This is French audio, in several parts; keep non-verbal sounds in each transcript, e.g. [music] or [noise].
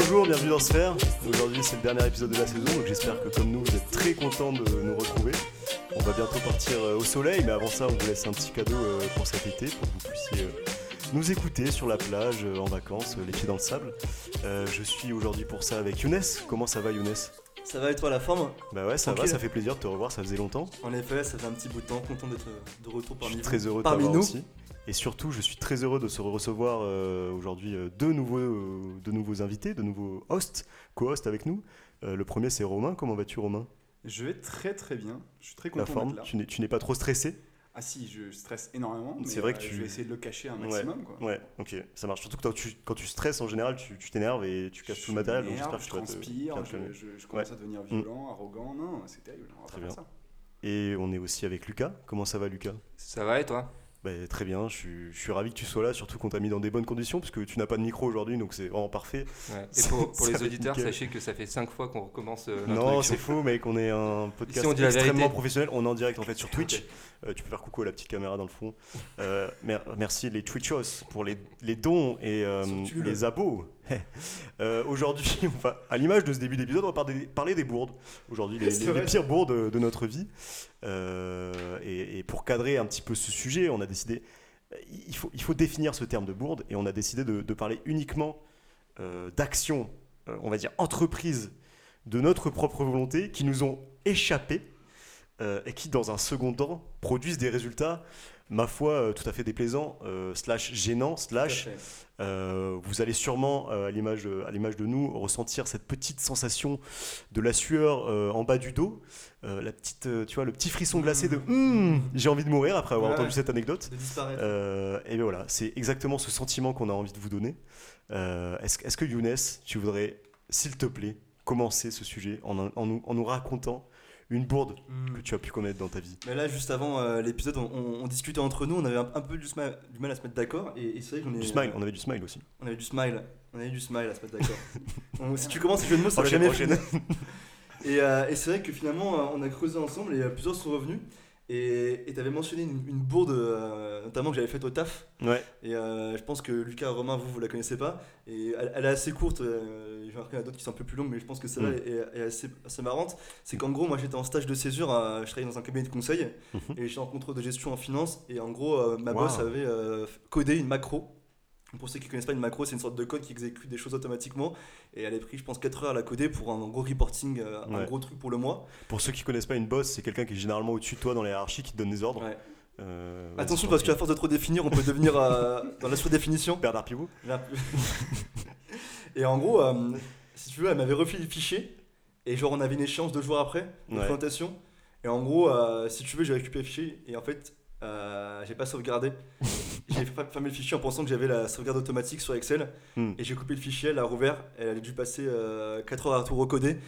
Bonjour, bienvenue dans Sphère. Aujourd'hui, c'est le dernier épisode de la saison, donc j'espère que comme nous, vous êtes très contents de nous retrouver. On va bientôt partir euh, au soleil, mais avant ça, on vous laisse un petit cadeau euh, pour cet été, pour que vous puissiez euh, nous écouter sur la plage, en vacances, les pieds dans le sable. Je suis aujourd'hui pour ça avec Younes. Comment ça va, Younes? Ça va et toi la forme? Bah ouais, ça va, ça fait plaisir de te revoir, ça faisait longtemps. En effet, ça fait un petit bout de temps, content d'être de retour Je parmi suis vous. très heureux de Parmi nous. aussi. Et surtout, je suis très heureux de se recevoir euh, aujourd'hui euh, deux, nouveaux, euh, deux nouveaux invités, de nouveaux hosts, co-hosts avec nous. Euh, le premier, c'est Romain. Comment vas-tu, Romain? Je vais très très bien. Je suis très La content forme d'être là. Tu n'es- pas trop stressé? Ah si, je stresse énormément. C'est vrai que euh, tu- Je vais essayer de le cacher un maximum. Quoi. Ouais, ok, ça marche. Surtout que quand tu, quand tu stresses, en général, tu t'énerves et tu casses Je tout le matériel. donc m'énerve, j'espère que je transpire, te je, calmer. je- je commence à devenir violent, arrogant. Non, c'est terrible. On va Très bien. ça. Et on est aussi avec Lucas. Comment ça va, Lucas? Ça va et toi? Bah, Très bien, je suis, je suis ravi que tu sois là, surtout qu'on t'a mis dans des bonnes conditions, parce que tu n'as pas de micro aujourd'hui, donc c'est vraiment parfait. Et pour, pour [laughs] Ça les auditeurs, sachez que ça fait 5 fois qu'on recommence euh, Non, c'est faux, mec. On est un podcast on extrêmement professionnel. On est en direct en fait sur Twitch. Euh, tu peux faire coucou à la petite caméra dans le fond. Euh, mer- merci les Twitchos pour les, les dons et les abos. [laughs] Euh, Aujourd'hui, [laughs] à l'image de ce début d'épisode, on va parler, des bourdes. Aujourd'hui, les, C'est les- pires bourdes de, de notre vie. Euh, et, et pour cadrer un petit peu ce sujet, on a décidé. Il faut, il faut définir ce terme de bourde et on a décidé de, de parler uniquement euh, d'actions, on va dire entreprises de notre propre volonté qui nous ont échappé et qui, dans un second temps, produisent des résultats, ma foi, euh, tout à fait déplaisants, euh, slash gênants, slash euh, vous allez sûrement, à l'image de nous, ressentir cette petite sensation de la sueur en bas du dos, euh, la petite, euh, tu vois, le petit frisson glacé de Hum, j'ai envie de mourir après avoir Ouais. entendu cette anecdote. Euh, et bien voilà, c'est exactement ce sentiment qu'on a envie de vous donner. Est-ce est-ce que Younes, tu voudrais, s'il te plaît, commencer ce sujet en, en nous, en nous racontant une bourde Hmm. que tu as pu connaître dans ta vie Mais là, juste avant euh, l'épisode, on, on- on discutait entre nous, on avait un, un peu du, mal à se mettre d'accord. Et, et c'est vrai ai. Du smile, on avait du smile aussi. On avait du smile. On avait du smile à se mettre d'accord. [laughs] Si tu commences ce jeu de mots, ça va jamais. Et, euh, et c'est vrai que finalement, euh, on a creusé ensemble et plusieurs sont revenus. Et tu avais mentionné une, une bourde, euh, notamment que j'avais faite au taf. Ouais, Et euh, je pense que Lucas Romain, vous, vous la connaissez pas. Et elle, elle est assez courte. Euh, J'en ai d'autres qui sont un peu plus longues, mais je pense que celle-là Mm. est, est assez, assez marrante. C'est qu'en gros, moi j'étais en stage de césure, à- je travaillais dans un cabinet de conseil. Mhm. Et j'étais en contrôle de gestion en finance. Et en gros, euh, ma Wow. boss avait codé une macro. Pour ceux qui connaissent pas une macro, c'est une sorte de code qui exécute des choses automatiquement. Et elle a pris, je pense, 4 heures à la coder pour un gros reporting, euh, un gros truc pour le mois. pour ceux qui connaissent pas une boss, c'est quelqu'un qui est généralement au-dessus de toi dans la hiérarchie qui te donne des ordres. Ouais. Euh, Attention, parce qu'à force de trop définir, on peut devenir euh, [laughs] dans la surdéfinition. prie. Bernard Pivot [laughs] et en gros, si tu veux, elle m'avait refilé le fichier. Et genre, on avait une échéance deux jours après, une présentation. Et en gros, si tu veux, j'ai récupéré le fichier. Et en fait, euh, j'ai pas sauvegardé. [laughs] j'ai fermé le fichier en pensant que j'avais la sauvegarde automatique sur Excel. Hmm. Et j'ai coupé le fichier, elle l'a rouvert. Elle a dû passer 4 heures à tout recoder.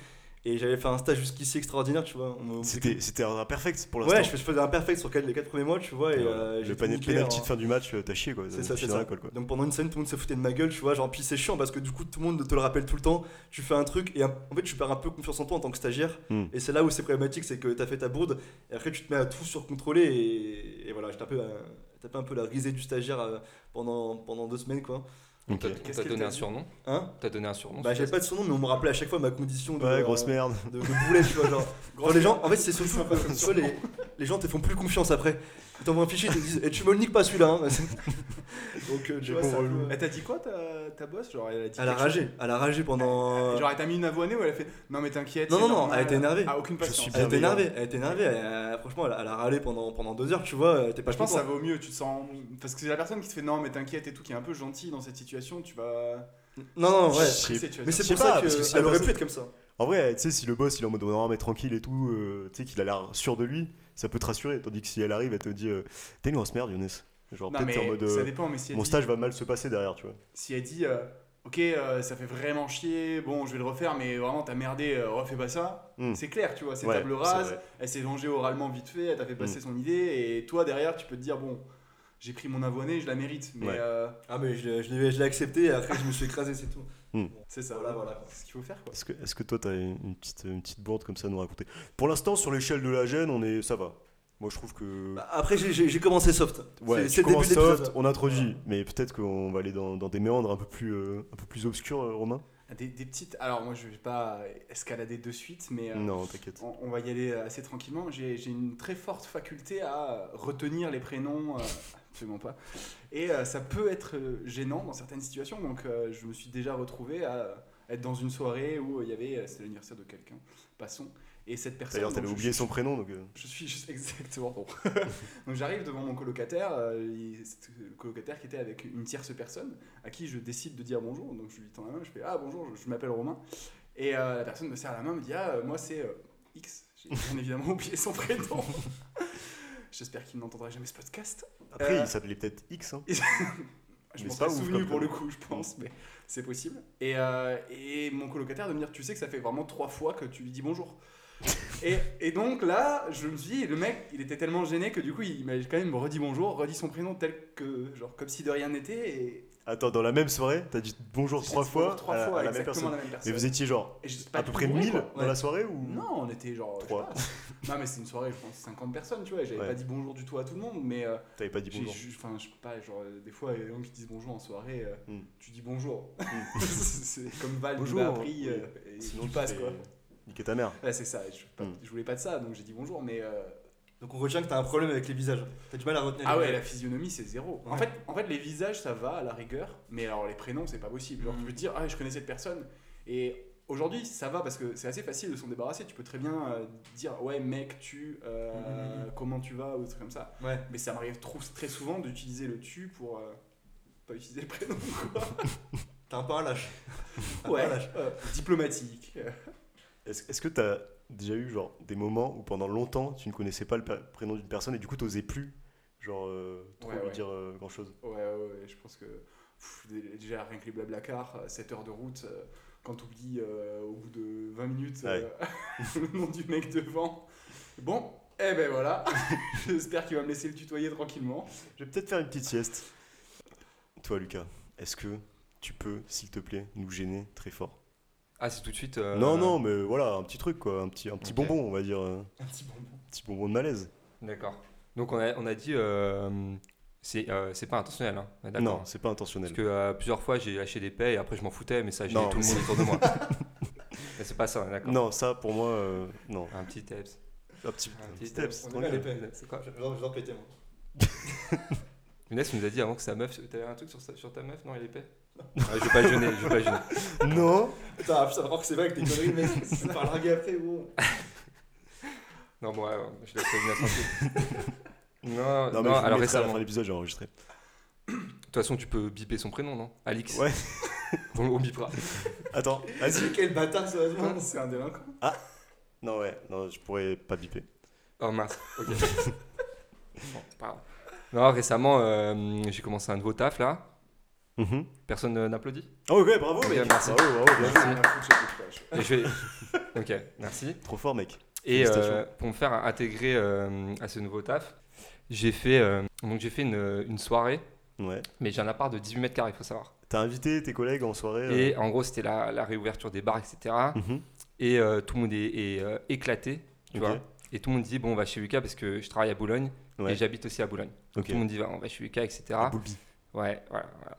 Et j'avais fait un stage jusqu'ici extraordinaire, tu vois. C'était c'était un perfect pour l'instant. Ouais, je fais- je faisais un perfect sur les 4 premiers mois, tu vois. Et, Ouais. euh, le penalty en- de fin du match, euh, t'as chié quoi. c'est ça, c'est ça. quoi. Donc pendant une scène, tout le monde se foutait de ma gueule, tu vois. Genre, puis c'est chiant parce que du coup, tout le monde te le rappelle tout le temps. Tu fais un truc et en fait, tu perds un peu confiance en toi en tant que stagiaire. Hmm. Et c'est là où c'est problématique, c'est que t'as fait ta bourde et après, tu te mets à tout surcontrôler. Et, et voilà, j'étais un peu, euh, tapé un peu la risée du stagiaire euh, pendant, pendant deux semaines, quoi. On Ok. t'a on Qu'est-ce t'a qu'elle donné un surnom? Hein? T'as donné un surnom Bah, j'avais pas de son nom, mais on me rappelait à chaque fois ma condition de. Ouais, grosse euh, merde. de, de boulet, tu vois. Genre, [laughs] Genre, les gens, en fait, c'est surtout. tu vois, les, les gens te font plus confiance après. Ils t'envoient un fichier, ils te disent, et tu me le niques pas celui-là. hein. [laughs] Donc, euh, tu vois, relous. Elle t'a dit quoi ta, ta boss Genre, elle a dit Elle a quelque ragé, elle a ragé pendant. [laughs] Genre, elle t'a mis une avoinée ou elle a fait Non, mais t'inquiète. Non, c'est non, non, normal. elle était énervée. Ah, aucune Je patience. suis Elle était bienveillant. énervée, elle était énervée. elle- elle- franchement, elle, a- elle a râlé pendant, pendant deux heures, tu vois. Elle était pas Je pense que ça contente. vaut mieux, tu te sens. Parce que c'est la personne qui te fait non, mais t'inquiète et tout, qui est un peu gentille dans cette situation, tu vas. Non, non, ouais. Je sais- stresser, tu vas Mais dire. c'est Je sais pour pas, ça parce que si qu'elle la aurait personne- pu être comme ça. En vrai, tu sais, si le boss il est en mode non, mais tranquille et tout, euh, tu sais qu'il a l'air sûr de lui, ça peut te rassurer. Tandis que si elle arrive, elle te dit euh, T'es une grosse merde, Younes. Genre, Non, peut-être en mode ça euh, dépend, mais si elle Mon dit- stage va mal se passer derrière, tu vois. si elle dit euh, ok euh, ça fait vraiment chier bon je vais le refaire mais vraiment t'as merdé euh, refais pas ça Hmm. c'est clair tu vois c'est Ouais, table rase elle s'est vengée oralement vite fait elle t'a fait passer Hmm. son idée et toi derrière tu peux te dire bon j'ai pris mon avoine je la mérite mais Ouais. euh, Ah, mais je l'ai accepté et après je me suis écrasé, c'est tout. C'est ça Voilà, voilà. c'est ce qu'il faut faire quoi Est-ce que, toi, t'as une, une petite, une petite bourde comme ça à nous raconter? Pour l'instant, sur l'échelle de la gêne, on est, ça va. Moi, je trouve que. Bah, après, j'ai- commencé soft. ouais, c'est- tu début soft, on introduit, mais peut-être qu'on va aller dans, dans des méandres un peu plus, euh, un peu plus obscurs, euh, Romain? Des, des petites. Alors, moi, je vais pas escalader de suite, mais. euh, Non, t'inquiète. On, on va y aller assez tranquillement. J'ai une très forte faculté à retenir les prénoms, absolument pas. Et euh, ça peut être euh, gênant dans certaines situations. Donc, euh, je me suis déjà retrouvé à être dans une soirée où il y avait, c'était l'anniversaire de quelqu'un, passons. Et cette personne. D'ailleurs, t'avais oublié son prénom, donc. euh, je suis juste [laughs] exactement bon. [laughs] Donc j'arrive devant mon colocataire, euh, c'est le colocataire qui était avec une tierce personne à qui je décide de dire bonjour. Donc je lui tends la main, je fais ah bonjour, je, je m'appelle Romain. Et euh, la personne me serre la main, me dit ah moi c'est X. J'ai bien [laughs] évidemment oublié son prénom. J'espère qu'il n'entendra jamais ce podcast. Après, Euh, il s'appelait peut-être X. Hein. [laughs] Je m'en ouf souvenu pour le coup, je pense, mais c'est possible. Et, euh, et mon colocataire de me dire, tu sais que ça fait vraiment trois fois que tu lui dis bonjour. [laughs] et, et donc là, je me suis dit, le mec, il était tellement gêné que du coup, il m'a quand même redit bonjour, redit son prénom tel que, genre, comme si de rien n'était. Et Attends, dans la même soirée, t'as dit bonjour trois fois, bonjour trois à, fois, à la même personne. la même personne. Mais vous étiez genre à peu près bourré, 1000 quoi. dans la soirée ou Non, on était genre. je sais Trois. pas. [laughs] non, mais c'est une soirée, je pense, 50 personnes, tu vois. J'avais Ouais. pas dit bonjour du tout à tout le monde, mais. euh, T'avais pas dit bonjour Enfin, je sais pas, genre, euh, des fois, il y a des gens qui disent bonjour en soirée, euh, Hmm. tu dis bonjour. [laughs] [laughs] c'est comme Val Bonjour. appris, euh, et Sinon, tu passes quoi. Niquer ta mère. Ouais, c'est ça, Hmm. je voulais pas de ça, donc j'ai dit bonjour, mais. Donc on retient que t'as un problème avec les visages. T'as du mal à retenir Ah les ouais, la physionomie c'est zéro. En, fait, en fait, les visages ça va à la rigueur, mais alors les prénoms c'est pas possible. Genre, Hmm. tu peux te dire, ah, je connais cette personne, et. Aujourd'hui, ça va parce que c'est assez facile de s'en débarrasser. Tu peux très bien euh, dire ouais mec tu euh, Mhm. comment tu vas ou des trucs comme ça. Ouais. Mais ça m'arrive trop- très souvent d'utiliser le tu pour euh, pas utiliser le prénom. quoi. [laughs] T'es un peu un lâche. Un peu Ouais, un lâche. euh, diplomatique. Est-ce est-ce que t'as déjà eu genre des moments où pendant longtemps tu ne connaissais pas le prénom d'une personne et du coup t'osais plus genre euh, trop Ouais, lui ouais. dire grand chose Ouais, ouais, ouais, je pense que pff, déjà rien que les blablacar, 7 heures de route, euh, quand tu oublies au bout de 20 minutes euh, [laughs] le nom du mec devant. Bon, eh ben voilà, [laughs] j'espère qu'il va me laisser le tutoyer tranquillement. Je vais peut-être faire une petite sieste. Toi Lucas, est-ce que tu peux s'il te plaît nous gêner très fort? Ah, c'est tout de suite. euh, Non non mais voilà un petit truc quoi, un petit un petit bonbon on va dire, euh, Un petit bonbon. un petit bonbon de malaise. D'accord. Donc, on a, on a dit. euh, c'est euh, c'est pas intentionnel. Hein. Non c'est pas intentionnel. Parce que euh, plusieurs fois, j'ai lâché des paix et après, je m'en foutais, mais ça, j'ai Non, tout le monde autour de moi. [laughs] C'est pas ça, d'accord. Non ça pour moi euh, non. Un petit teps. Un petit, Un un petit les C'est quoi J'adore j'adore péter moi. [laughs] Younes nous a dit avant que sa meuf. T'avais un truc sur, sa- sur ta meuf Non, il est épais [laughs] Ah, Je vais pas le gêner, je vais pas le gêner. Non Putain, putain, alors que c'est vrai avec tes conneries, mec. [laughs] Tu me parles larguer après, gros. [laughs] Non, bon, ouais, je laisse Younes tranquille. Non, [laughs] Non, non, mais je vous alors mettrai à la récemment. fin de De l'épisode j'ai enregistré. toute façon, tu peux biper son prénom, non? Alix. Ouais. on, on bipera. Attends, vas-y. Quel bâtard, sérieusement. C'est un délinquant. Non ouais, non je pourrais pas biper. Oh mince, ok. bon. Non, récemment, euh, j'ai commencé un nouveau taf là. Mhm. Personne n'applaudit Oh ok bravo Ok, mec. merci. Bravo, bravo, bien. Merci. Rien à foutre, j'écoute pas, je- Et je vais- Ok, merci. Trop fort mec. Et euh, pour me faire intégrer euh, à ce nouveau taf, j'ai fait, euh, donc j'ai fait une, une soirée, Ouais. mais j'ai un appart de 18 mètres carrés, il faut savoir. T'as invité tes collègues en soirée euh, Et en gros, c'était la, la réouverture des bars, etc. mhm. Et euh, tout le monde est, est, euh, éclaté, tu vois. Et tout le monde dit, bon, on va chez Lucas parce que je travaille à Boulogne Ouais. et j'habite aussi à Boulogne. Donc tout le monde dit, on va chez Lucas, etc. Boulby. Ouais, voilà, voilà.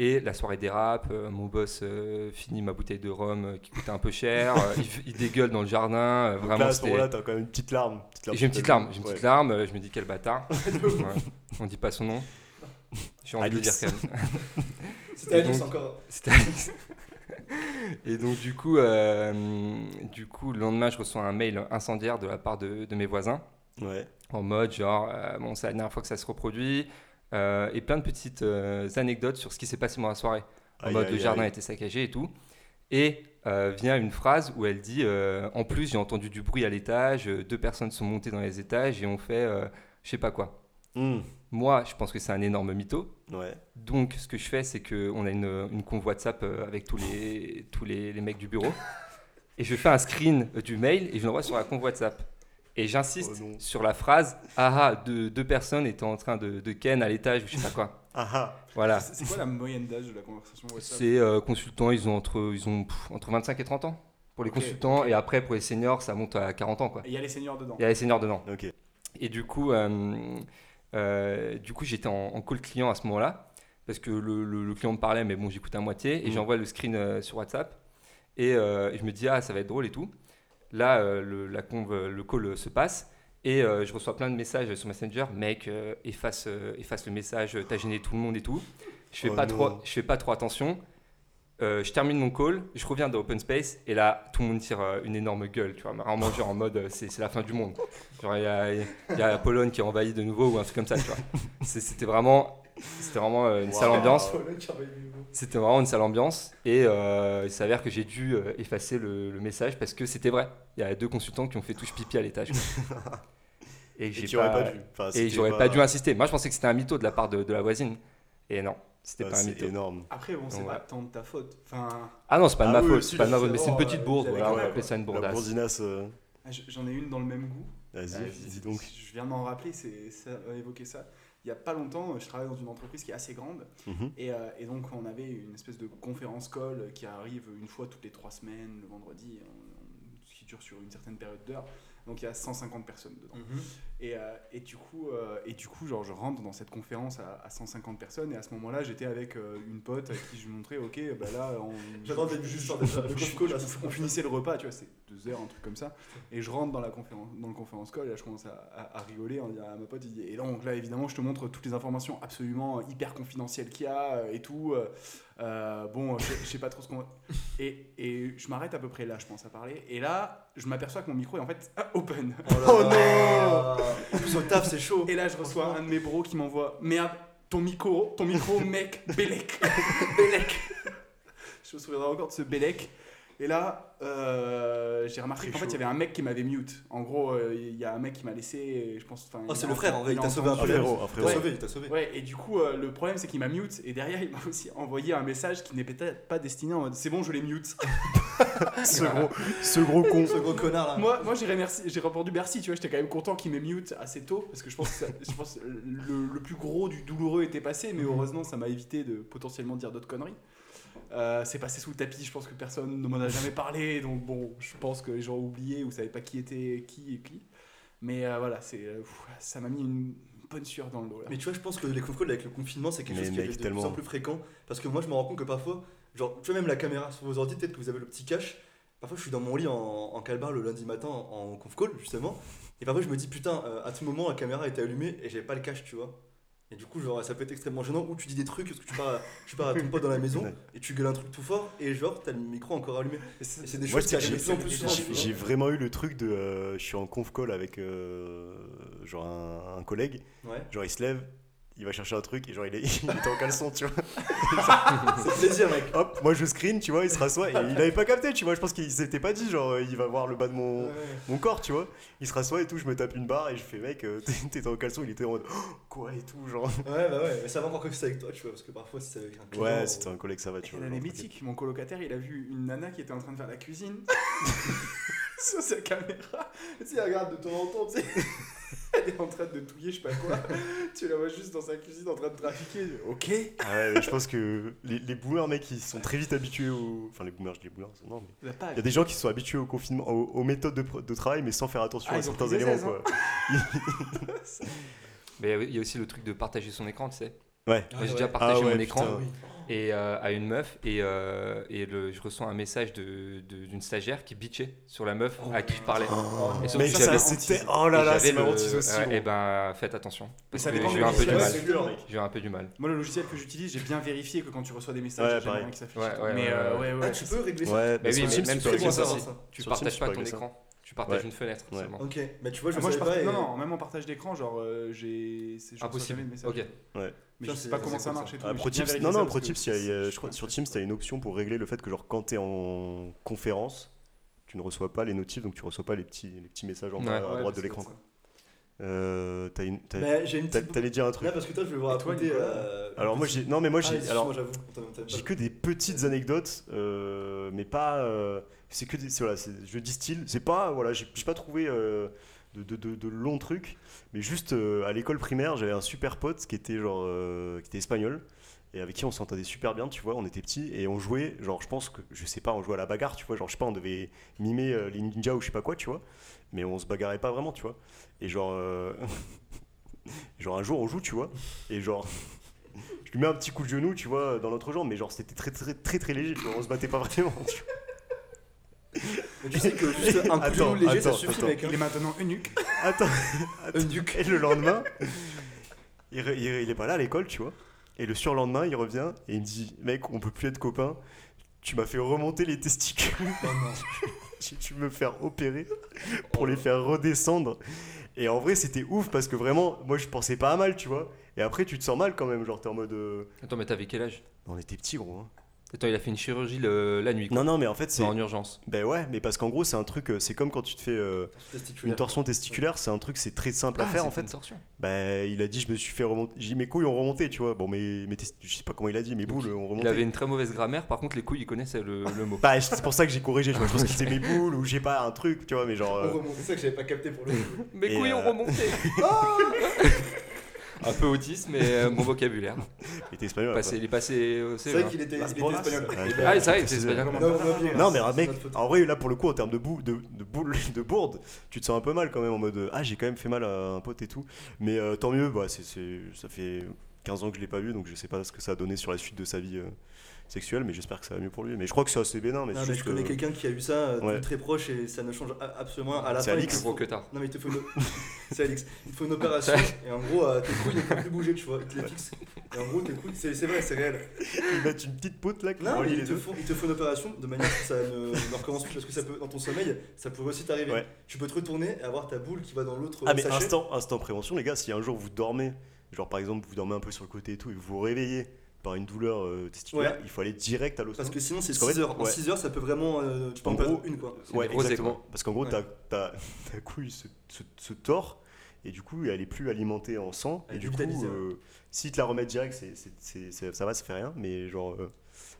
Et la soirée dérape, euh, mon boss euh, finit ma bouteille de rhum euh, qui coûtait un peu cher, euh, il, il dégueule dans le jardin, euh, Donc vraiment là, à ce moment-là, t'as quand même une petite larme. petite larme Et J'ai une petite larme, j'ai une Ouais. petite larme, euh, je me dis quel bâtard. [laughs] Ouais, On dit pas son nom. J'ai envie de le dire quand même. [laughs] C'était Alice encore. C'était Alice. Et donc du coup, euh, du coup, le lendemain, je reçois un mail incendiaire de la part de, de mes voisins, Ouais. en mode genre, euh, bon, c'est la dernière fois que ça se reproduit, euh, et plein de petites euh, anecdotes sur ce qui s'est passé pendant la soirée. En Aïe, mode aïe, le jardin aïe. était saccagé et tout. Et euh, vient une phrase où elle dit En plus, j'ai entendu du bruit à l'étage, deux personnes sont montées dans les étages et ont fait je sais pas quoi. Hmm. Moi, je pense que c'est un énorme mytho. Ouais. Donc, ce que je fais, c'est qu'on a une, une convoi WhatsApp euh, avec tous les, tous les, les mecs du bureau. Et je fais un screen du mail et je l'envoie sur la convoi WhatsApp. Et j'insiste Oh sur la phrase Ah ah, deux, deux personnes étaient en train de, de ken à l'étage ou je sais pas quoi. [laughs] Ah ah. Voilà. C'est quoi la moyenne d'âge de la conversation C'est euh, consultants, ils ont entre, ils ont, pff, entre 25 et 30 ans pour les consultants. Et après, pour les seniors, ça monte à 40 ans. Quoi. Et il y a les seniors dedans. Il y a les seniors dedans. Ok. Et du coup, euh, euh, du coup j'étais en, en call client à ce moment-là, parce que le, le- le client me parlait, mais bon, j'écoutais à moitié, et Mhm. j'envoie le screen euh, sur WhatsApp. Et euh, je me dis, ah, ça va être drôle et tout. Là, euh, le, la le call se passe. Et euh, je reçois plein de messages sur Messenger. Mec, euh, efface, euh, efface le message, t'as gêné tout le monde et tout. Je fais, Oh pas, non. trop, je fais pas trop attention. Je termine mon call, je reviens dans Open Space et là, tout le monde tire une énorme gueule, tu vois. Vraiment, genre en mode, c'est la fin du monde. Genre, il y a, il y a la Pologne qui envahit de nouveau ou un truc comme ça, tu vois. C'est- C'était vraiment, c'était vraiment euh, une sale Wow. ambiance. [laughs] C'était vraiment une sale ambiance et euh, il s'avère que j'ai dû euh, effacer le, le message parce que c'était vrai. Il y a deux consultants qui ont fait touche pipi à l'étage. [laughs] Et, j'ai pas, pas dû. Enfin, et j'aurais pas... dû insister. Moi, je pensais que c'était un mytho de la part de, de la voisine. Et non, c'était Ah, pas un mytho. énorme. Après, bon, c'est Ouais. pas tant de ta faute. Enfin, Ah non, c'est pas de Ah ma oui, faute. si, C'est pas de ma faute, mais c'est une petite bourde. Voilà, on va appeler ça une La bourdasse. bourdinasse. euh, j- j'en ai une dans le même goût. Vas-y, dis donc. Je viens de m'en rappeler, c'est ça a évoqué ça. Il y a pas longtemps, je travaille dans une entreprise qui est assez grande Mhm. et, euh, et donc on avait une espèce de conférence call qui arrive une fois toutes les trois semaines, le vendredi, on- on- qui dure sur une certaine période d'heure. Donc il y a 150 personnes dedans. Mhm. Et, euh, et du coup, euh, et du coup genre, je rentre dans cette conférence à, à 150 personnes et à ce moment-là, j'étais avec euh, une pote à qui je montrais, ok, bah là, on, [laughs] J'attends d'être juste. [laughs] Le je- je- on finissait le repas, tu vois, c'est deux heures, un truc comme ça. Et je rentre dans, la conférence, dans le conférence call et là, je commence à, à- à rigoler en disant à ma pote, il dit, et donc là, évidemment, je te montre toutes les informations absolument hyper confidentielles qu'il y a et tout. Euh, bon, je sais- pas trop ce qu'on. Et, et je m'arrête à peu près là, je pense, à parler. Et là, je m'aperçois que mon micro est en fait [laughs] open. Oh non En plus, au taf, c'est chaud. Et là, je reçois un de mes bros qui m'envoie Merde, ton micro, ton micro, [laughs] mec, Bélec. [laughs] Bélec. Je me souviendrai encore de ce Bélec. Et là, euh, j'ai remarqué qu'en fait, il y avait un mec qui m'avait mute. En gros, euh, il y a un mec qui m'a laissé, je pense. Oh, c'est le frère, en vrai, il a t'a sauvé un peu. frérot, un Il t'a frérot. sauvé, il t'a sauvé. Ouais, et du coup, euh, le problème, c'est qu'il m'a mute. Et derrière, il m'a aussi envoyé un message qui n'est peut-être pas destiné en mode C'est bon, je l'ai mute. [laughs] Ce gros, ce gros con. Ce gros connard là. Moi, moi j'ai remercié- j'ai répondu merci, tu vois, j'étais quand même content qu'il m'ait mute assez tôt, parce que je pense que, ça- je pense que le, le plus gros du douloureux était passé, mais heureusement ça m'a évité de potentiellement dire d'autres conneries. Euh, c'est passé sous le tapis, je pense que personne ne m'en a jamais parlé, donc bon, je pense que les gens ont oublié ou savaient pas qui était qui et qui. Mais euh, voilà, c'est, euh, ça m'a mis une bonne sueur dans le dos là. Mais tu vois, je pense que les conf calls avec le confinement, c'est quelque Mais chose qui est de plus en plus fréquent. Parce que moi, je me rends compte que parfois, genre, tu vois, même la caméra sur vos ordi, peut-être que vous avez le petit cache. Parfois, je suis dans mon lit en, en calbar le lundi matin en conf call, justement. Et parfois, je me dis, putain, euh, à tout moment, la caméra était allumée et j'avais pas le cache, tu vois. Et du coup, genre, ça peut être extrêmement gênant. Ou tu dis des trucs, parce que tu pars, à- tu pars à ton pote dans la maison [laughs] et tu gueules un truc tout fort et genre, t'as le micro encore allumé. C'est des Moi, choses qui arrivent plus en plus souvent. J'ai vraiment eu le truc de. euh, je suis en conf call avec euh, genre un, un collègue. Ouais. Genre, il se lève, il va chercher un truc et genre, il, est, [laughs] il était en caleçon, tu vois. [laughs] C'est plaisir, mec. Hop, moi je screen, tu vois, il se rassoit et il avait pas capté, tu vois. Je pense qu'il s'était pas dit, genre, il va voir le bas de mon, Ouais. mon corps, tu vois. Il se rassoit et tout, je me tape une barre et je fais, mec, euh, t'es- t'étais en caleçon, il était en mode, Oh, quoi et tout, genre. Ouais, bah ouais, mais ça va encore que c'est avec toi, tu vois, parce que parfois, si c'est avec un client. Ouais, c'était un collègue, ça va, tu Et vois. elle est mythique, mon colocataire, il a vu une nana qui était en train de faire la cuisine [laughs] sur sa caméra. Tu sais, elle regarde de temps en temps, tu sais. Elle est en train de touiller, je sais pas quoi. [laughs] tu la vois juste dans sa cuisine en train de trafiquer. Ok. Ah ouais, mais je pense que les, les boomers, mec, ils sont très vite habitués au. Enfin, les boomers, je dis les boomers, non, mais. Il y a des gens qui sont habitués au confinement, aux, aux méthodes de, travail, mais sans faire attention Ah, à certains éléments, aises, quoi. [laughs] Mais il y a aussi le truc de partager son écran, tu sais. Ouais. Moi, j'ai ouais. déjà partagé Ah ouais, mon écran. Et, euh, à une meuf et, euh, et le, je reçois un message de- de- d'une stagiaire qui bitchait sur la meuf Oh. à qui je parlais. Et surtout Mais que ça, c'était. Oh là et là, c'est ma hantise aussi. gros. eh ben, faites attention. Ça que dépend j'ai eu un peu du mal. c'est dur, mec. J'ai eu un peu du mal. Moi, le logiciel que j'utilise, j'ai bien vérifié que quand tu reçois des messages, Ouais, il y a jamais pareil. qui s'affiche. Ouais, ouais, mais ouais, euh, ouais. ouais. Ah, tu peux régler ça Ouais, Mais sur oui, même tu sur ça. ça. Tu partages pas ton ça. écran. Tu partages Ouais. une fenêtre Ouais. seulement. Ok, mais tu vois, je Ah, moi, je partage- pas. non, non, même en partage d'écran, genre, euh, j'ai. Impossible. message. Ok. Mais Putain, je sais pas comment ça marche et tout. Ah, mais Pro Tips, non, non, Pro que Tips, il y a- il y a- c'est- je crois, sur Teams, tu as une option pour régler le fait que, genre, quand tu es en conférence, tu ne reçois pas les notifs, donc tu reçois pas les petits, les petits messages en bas Ouais. à Ouais, droite de l'écran. Euh, t'as une- t'as- Mais j'ai une t'as- petite. T'allais dire un truc. Là, parce que toi, je vais Et toi, raconter. Nicolas euh, Alors moi j'ai non mais moi Ah, j'ai excuse-moi, alors j'avoue. on t'a- on t'a pas- j'ai que des petites anecdotes euh, mais pas euh, c'est que des c'est- voilà c'est- je distille c'est pas voilà j'ai j'ai pas trouvé euh, de, de, de- de longs trucs mais juste euh, à l'école primaire j'avais un super pote qui était genre euh, qui était espagnol et avec qui on s'entendait super bien tu vois on était petits et on jouait genre je pense que je sais pas on jouait à la bagarre tu vois genre je sais pas on devait mimer euh, les ninjas ou je sais pas quoi tu vois mais on se bagarrait pas vraiment tu vois et genre euh, [laughs] genre un jour on joue tu vois et genre [laughs] je lui mets un petit coup de genou, tu vois, dans l'autre jambe, mais genre c'était très très très très léger, tu vois, on se battait pas vraiment. tu vois. Mais tu sais que juste un [laughs] Attends, léger, ça attends, suffit, attends. mec. Il hein. est maintenant eunuque. Attends, Eunuque. et le lendemain, il, re- il- il est pas là à l'école, tu vois. Et le surlendemain, il revient et il me dit Mec, on peut plus être copains. Tu m'as fait remonter les testicules. Oh non. J'ai dû me faire opérer [laughs] pour les faire redescendre. Et en vrai, c'était ouf parce que vraiment, moi, je pensais pas à mal, tu vois. Et après, tu te sens mal quand même. Genre, t'es en mode. euh, Attends, mais t'avais quel âge? On était petits, gros. hein. Attends, il a fait une chirurgie le- la nuit. Quoi. Non, non, mais en fait, c'est. en urgence. Ben ouais, mais parce qu'en gros, c'est un truc. euh, C'est comme quand tu te fais euh, une Testiculaire. torsion testiculaire. C'est un truc, c'est très simple à Ah, faire c'est en fait. une torsion. Bah, il a dit, je me suis fait remonter. J'ai dit, mes couilles ont remonté, tu vois. Bon, mais, mais je sais pas comment il a dit, mes boules ont remonté. Il avait une très mauvaise grammaire, par contre, les couilles, il connaissait le, le mot. Bah, c'est pour ça que j'ai corrigé. Je pense que c'était [laughs] mes boules ou j'ai pas un truc, tu vois. Mais genre. euh, On remonte. C'est ça que j'avais pas capté pour le coup. Mes Et, couilles ont euh, remonté [laughs] Un peu autiste, mais euh, bon vocabulaire. il était espagnol. Passé- il est passé au C'est CE1. vrai qu'il était, il était bolas. espagnol. Ah, c'est vrai, C'est- c'est espagnol. Non, mais C'est mec, en vrai, là pour le coup, en termes de, bou de, de, boule, [laughs] de bourde, tu te sens un peu mal quand même en mode euh, Ah, j'ai quand même fait mal à un pote et tout. Mais euh, tant mieux, bah, c'est c'est- ça fait 15 ans que je l'ai pas vu, donc je sais pas ce que ça a donné sur la suite de sa vie euh, sexuelle, mais j'espère que ça va mieux pour lui. Mais je crois que c'est assez bénin. Mais Non, mais juste je connais que- quelqu'un qui a eu ça euh, Ouais. de très proche et ça ne change absolument à la C'est fin. il Alix. faut- que tard. Non, mais il te faut une. [laughs] c'est Alix. Il te faut une opération et en gros, euh, tes couilles ne peuvent plus bouger, tu vois. Il te les. Et en gros, tes couilles, c'est c'est vrai, c'est réel. Ils mettent une petite poutre là qui Non, mais relie il les te, deux. faut, il te faut une opération de manière que ça ne, ne recommence plus parce que ça peut, dans ton sommeil, ça pourrait aussi t'arriver. Ouais. Tu peux te retourner et avoir ta boule qui va dans l'autre Ah, mais sachet. instant, instant prévention, les gars, si un jour vous dormez, genre par exemple, vous dormez un peu sur le côté et tout, et vous vous réveillez par une douleur euh, testiculaire, Ouais. il faut aller direct à l'hosto. Parce que sinon, c'est Parce qu'en 6 fait, heures. En ouais. 6 heures, ça peut vraiment. euh, tu peux En en perdre gros, une, quoi. Ouais, exactement. Parce qu'en gros, Ouais. ta, ta, ta couille se, se, se tord et du coup, elle est plus alimentée en sang. Elle et du coup, euh, si te la remettent direct, ça va, ça fait rien. Mais genre, euh,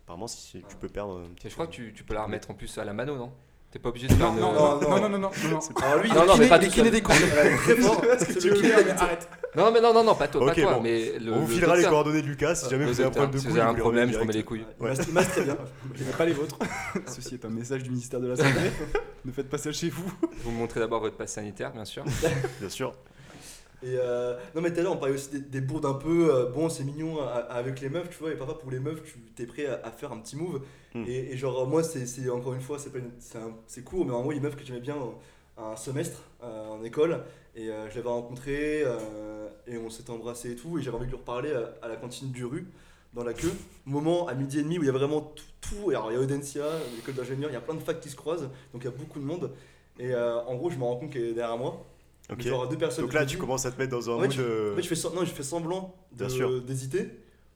apparemment, si tu peux perdre. un petit Et je crois que tu, tu peux la remettre en plus à la mano, non? T'es pas obligé de faire Non, non, non, non, non, non, non, non, non. Alors lui, Non, il est non, mais pas kiné des couilles. Le des arrête. Non, mais non, non, non, pas toi, pas Ok, toi, bon. mais. On vous le filera les coordonnées de Lucas si jamais vous avez un problème de si couille. vous avez un problème, je remets les couilles. Il masse- très bien. Je n'ai pas les vôtres. [laughs] Ceci est un message du ministère de la Santé. ne faites pas ça chez vous. Vous montrez d'abord votre passe sanitaire, bien sûr. [laughs] Bien sûr. Et euh, non mais tout à l'heure on parlait aussi des, des bourdes un peu euh, bon c'est mignon à- à- avec les meufs tu vois et parfois pour les meufs tu t'es prêt à, à faire un petit move Mm. et, et genre moi c'est encore une fois c'est une- court mais en gros les meufs que j'aimais bien euh, un semestre euh, en école et euh, je l'avais rencontré euh, et on s'était embrassé et tout et j'avais envie de lui reparler à, la cantine du rue dans la queue moment à midi et demi où il y a vraiment tout, tout. Et alors il y a Audencia l'école d'ingénieur il y a plein de facs qui se croisent donc il y a beaucoup de monde et euh, en gros je me rends compte qu'elle est derrière moi Ok. genre deux personnes Donc là, tu commences à te mettre dans un mood. tu- euh, en fait, je fais, non, je fais semblant d'hésiter,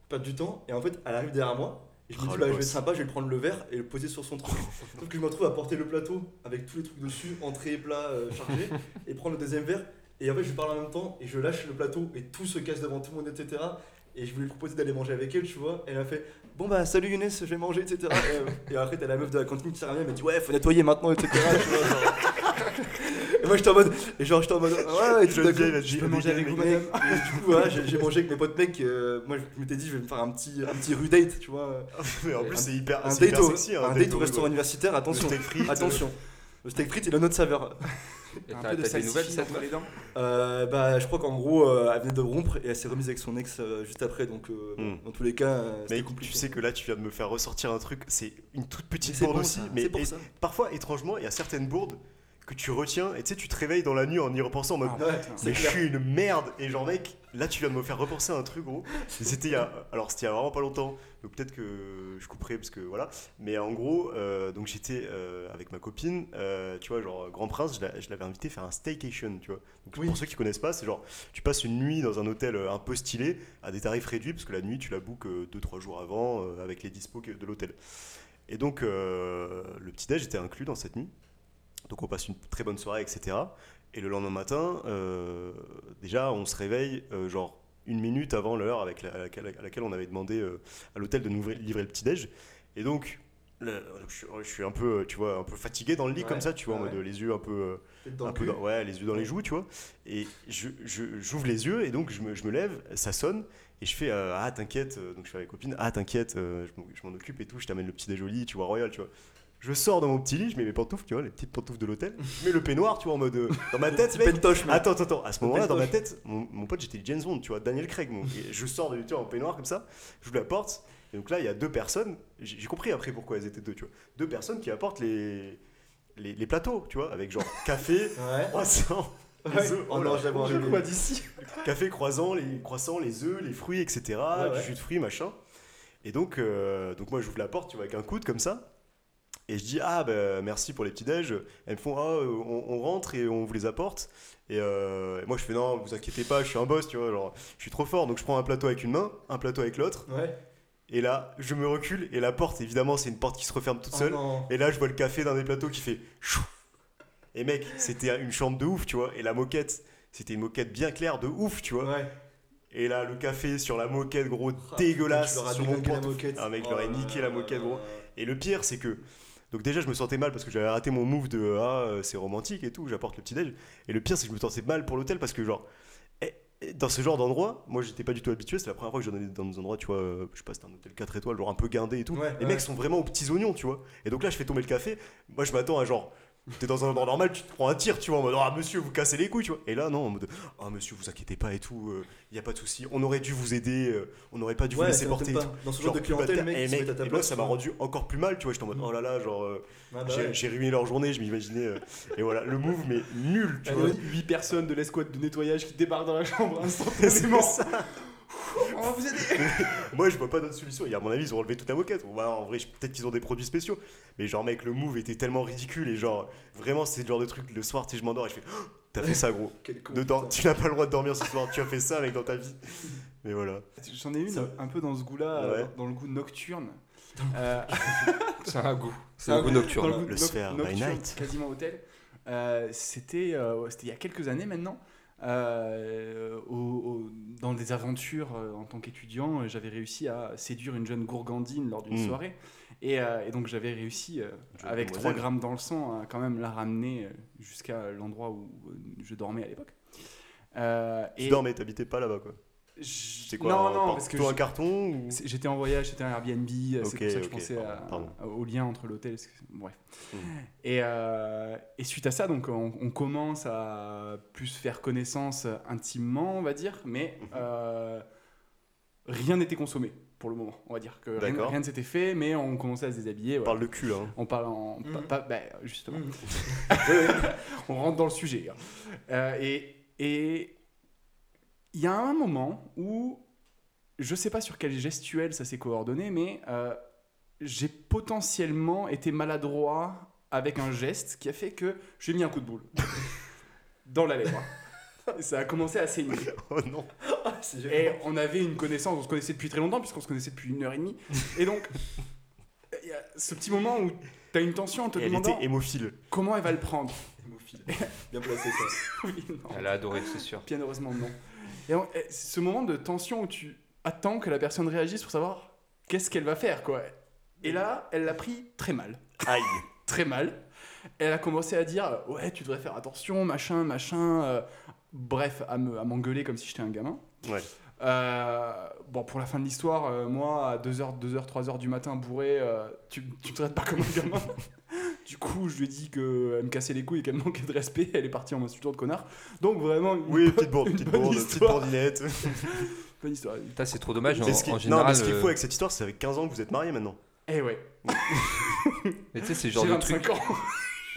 perdre du temps, et en fait, elle arrive derrière moi. Et je me Oh, dis, bah, je vais être sympa, je vais lui prendre le verre et le poser sur son truc. [laughs] Sauf que je me retrouve à porter le plateau avec tous les trucs dessus, entrée, plat, euh, chargé, [laughs] et prendre le deuxième verre. Et en fait, je parle en même temps, et je lâche le plateau, et tout se casse devant tout le monde, etc. Et je voulais lui proposer d'aller manger avec elle, tu vois. Et elle a fait, bon bah, salut Younes, je vais manger, etc. Et, euh, et après, t'as la meuf de la cantine qui s'est elle m'a dit, ouais, faut nettoyer maintenant, etc. tu vois, genre. Et moi, j'étais en mode, et genre, j'étais en mode, ouais, ouais, tout Je peux manger avec vous, madame et du coup, voilà, j'ai j'ai mangé avec mes potes mecs. euh, moi, je m'étais dit, je vais me faire un petit, un petit rue date, tu vois. [laughs] Mais en plus, c'est hyper, Un c'est date, hyper au, sexy. un hein, date au au restaurant universitaire, Le attention. steak frites, Attention. Le steak frites, il a notre saveur. Et Un T'as peu de t'as des nouvelles, salsifis cette entre les dents. Euh, bah, je crois qu'en gros, euh, elle venait de rompre et elle s'est remise avec son ex euh, juste après. Donc, euh, Hmm. dans tous les cas, euh, Mais écoute, compliqué. tu sais que là, tu viens de me faire ressortir un truc. C'est une toute petite c'est bourde bon, aussi. ça, Mais c'est pour et- ça. parfois, étrangement, il y a certaines bourdes que tu retiens. Et tu sais, tu te réveilles dans la nuit en y repensant en mode. Ah, Mais je suis une merde. Et genre, mec, là, tu viens de me faire repenser à un truc, gros. [laughs] C'était il y a. Alors, c'était il y a vraiment pas longtemps. Donc, peut-être que je couperai parce que voilà. Mais en gros, euh, donc j'étais euh, avec ma copine. euh, tu vois, genre, Grand Prince, je l'a- je l'avais invité faire un staycation, tu vois. Donc, Oui. pour ceux qui connaissent pas, c'est genre, tu passes une nuit dans un hôtel un peu stylé à des tarifs réduits parce que la nuit, tu la bookes 2-3 jours avant avec les dispos de l'hôtel. Et donc, le petit-déj était inclus dans cette nuit. Donc, on passe une très bonne soirée, etc. Et le lendemain matin, euh, déjà, on se réveille, euh, genre une minute avant l'heure avec la- à, laquelle, à laquelle on avait demandé euh, à l'hôtel de nous livrer, le petit-déj. Et donc, le- je, suis- je suis un peu, tu vois, un peu fatigué dans le lit Ouais, comme ça, tu vois, en ouais. mode les yeux un peu, dans un le peu cul. dans- ouais, les yeux dans les joues, tu vois. Et je, je- j'ouvre les yeux et donc je me, je me lève, ça sonne et je fais ah t'inquiète, donc je fais avec copine ah t'inquiète, je m'en- je m'en occupe et tout, je t'amène le petit déj au lit, tu vois royal, tu vois. Je sors dans mon petit lit, je mets mes pantoufles, tu vois, les petites pantoufles de l'hôtel, je mets le peignoir, tu vois, en mode euh, dans ma [laughs] tête, mec. pentoche, mec. Attends, attends, attends. À ce moment-là, dans ma tête, mon, mon pote, j'étais James Bond, tu vois, Daniel Craig. mon- et je sors de vois, en peignoir comme ça, j'ouvre la porte, et donc là, il y a deux personnes. J'ai j'ai compris après pourquoi elles étaient deux, tu vois. Deux personnes qui apportent les, les, les plateaux, tu vois, avec genre [laughs] café, Ouais. croissant, Ouais. les œufs, Oh oh non, là, j'avoue, Je j'avoue. vois d'ici. café, croissant, les croissants, les œufs, les fruits, etc. Ouais, du ouais. jus de fruits, machin. Et donc, euh, donc moi, j'ouvre la porte, tu vois, avec un coude comme ça. Et je dis, ah, bah, merci pour les petits déj. Elles me font, ah, euh, on, on rentre et on vous les apporte. Et, euh, et moi, je fais, non, vous inquiétez pas, je suis un boss, tu vois, genre, je suis trop fort. Donc, je prends un plateau avec une main, un plateau avec l'autre. Ouais. Et là, je me recule. Et la porte, évidemment, c'est une porte qui se referme toute Oh seule. Et là, je vois le café d'un des plateaux qui fait chou. Et mec, c'était une chambre de ouf, tu vois. Et la moquette, c'était une moquette bien claire de ouf, tu vois. Ouais. Et là, le café sur la moquette, gros, Ah, dégueulasse. putain, leur sur mon porte- moquette. Ah, mec, Oh j'aurais là niqué la moquette, gros. Et le pire, c'est que. Donc, déjà, je me sentais mal parce que j'avais raté mon move de Ah, euh, c'est romantique et tout, j'apporte le petit-déj. Et le pire, c'est que je me sentais mal pour l'hôtel parce que, genre, eh, eh, dans ce genre d'endroit, moi, j'étais pas du tout habitué. C'est la première fois que j'en allais dans des endroits, tu vois, euh, je sais pas, c'était un hôtel 4 étoiles, genre un peu guindé et tout. Ouais, Les ouais. mecs sont vraiment aux petits oignons, tu vois. Et donc là, je fais tomber le café. Moi, je m'attends à genre. T'es dans un endroit normal, tu te prends un tir, tu vois, en mode Ah, monsieur, vous cassez les couilles, tu vois. Et là, non, en mode Ah, monsieur, vous inquiétez pas et tout, il y a pas de souci. On aurait dû vous aider, euh, on n'aurait pas dû vous laisser porter. Dans ce genre de clientèle, mec, et mec, et moi, place, ça m'a rendu encore plus mal, tu vois. J'étais en mode Mm. Oh là là, genre, euh, Ah bah j'ai ouais. ruiné leur journée, je m'imaginais. euh, et voilà, le move, mais nul, tu vois. 8 personnes de l'escouade de nettoyage qui débarquent dans la chambre [laughs] instantanément. On va vous aider. [laughs] Moi, je vois pas d'autre solution. Et à mon avis, ils ont relevé toute la moquette. Bon, bah, en vrai, peut-être qu'ils ont des produits spéciaux. Mais genre, mec, le move était tellement ridicule. Et genre, vraiment, c'est le genre de truc. Le soir, tu sais, je m'endors et je fais Oh, T'as fait ça, gros. Con, tu n'as pas le droit de dormir ce soir. Tu as fait ça, mec, dans ta vie. [laughs] Mais voilà. J'en ai une Ça- un peu dans ce goût-là, euh, Ouais. dans le goût nocturne. Euh, C'est [laughs] un goût. C'est un un goût nocturne. goût Le noc- Sphere by nocturne, night. quasiment hôtel. Euh, c'était euh, c'était il y a quelques années maintenant. Euh, au- au- dans des aventures euh, en tant qu'étudiant, euh, j'avais réussi à séduire une jeune gourgandine lors d'une Mm. soirée. Et, et donc j'avais réussi, avec demoiselle. 3 grammes dans le sang, à quand même la ramener jusqu'à l'endroit où je dormais à l'époque. Tu et dormais, t'habitais pas là-bas, quoi. C'est quoi Non, non, par- parce que plutôt un je- carton ou... c'est- J'étais en voyage, c'était un Airbnb, euh, c'est Ok, pour ça que je ok, pensais à- au lien entre l'hôtel. Bref. Mm. Et, euh, et suite à ça, donc on, on commence à plus faire connaissance intimement, on va dire, mais Mhm. euh, rien n'était consommé pour le moment. On va dire que rien, rien ne s'était fait, mais on commençait à se déshabiller. On parle de cul, hein. On parle en. Mhm. pas- pas- bah, justement Mhm. [laughs] on rentre dans le sujet. hein. Euh, et et il y a un moment où je sais pas sur quel gestuel ça s'est coordonné, mais euh, j'ai potentiellement été maladroit avec un geste qui a fait que j'ai mis un coup de boule [laughs] dans la lèvre. Et ça a commencé à saigner. [laughs] Oh non. Ah, Et on avait une connaissance, on se connaissait depuis très longtemps, puisqu'on se connaissait depuis une heure et demie. Et donc, il y a ce petit moment où tu as une tension en te Et elle était hémophile. comment elle va le prendre. Hémophile. Bien placé, ça. [laughs] Oui, non. Elle a adoré, c'est sûr. Bien heureusement, non. Et ce moment de tension où tu attends que la personne réagisse pour savoir qu'est-ce qu'elle va faire, quoi. Et là, elle l'a pris très mal. Aïe. [laughs] Très mal. Elle a commencé à dire Ouais, tu devrais faire attention, machin, machin. euh, bref, à me- à m'engueuler comme si j'étais un gamin. Ouais. Euh, bon, pour la fin de l'histoire, euh, moi, à 2h, 2h, 3h du matin, bourré, euh, tu, tu me traites pas comme un gamin. [laughs] du coup, je lui ai dit qu'elle me cassait les couilles et qu'elle me [laughs] manquait de respect. Elle est partie en m'insultant de connard. Donc, vraiment, une Oui, petite bourde, une petite bonne bourde, petite histoire. bourdinette. [laughs] Bonne histoire. Putain, c'est trop dommage. En, Mais ce qui- en non, général, mais ce qu'il euh, faut avec cette histoire, c'est avec 15 ans que vous êtes mariés maintenant. Eh ouais, [laughs] mais tu sais, c'est genre de 25 truc. ans.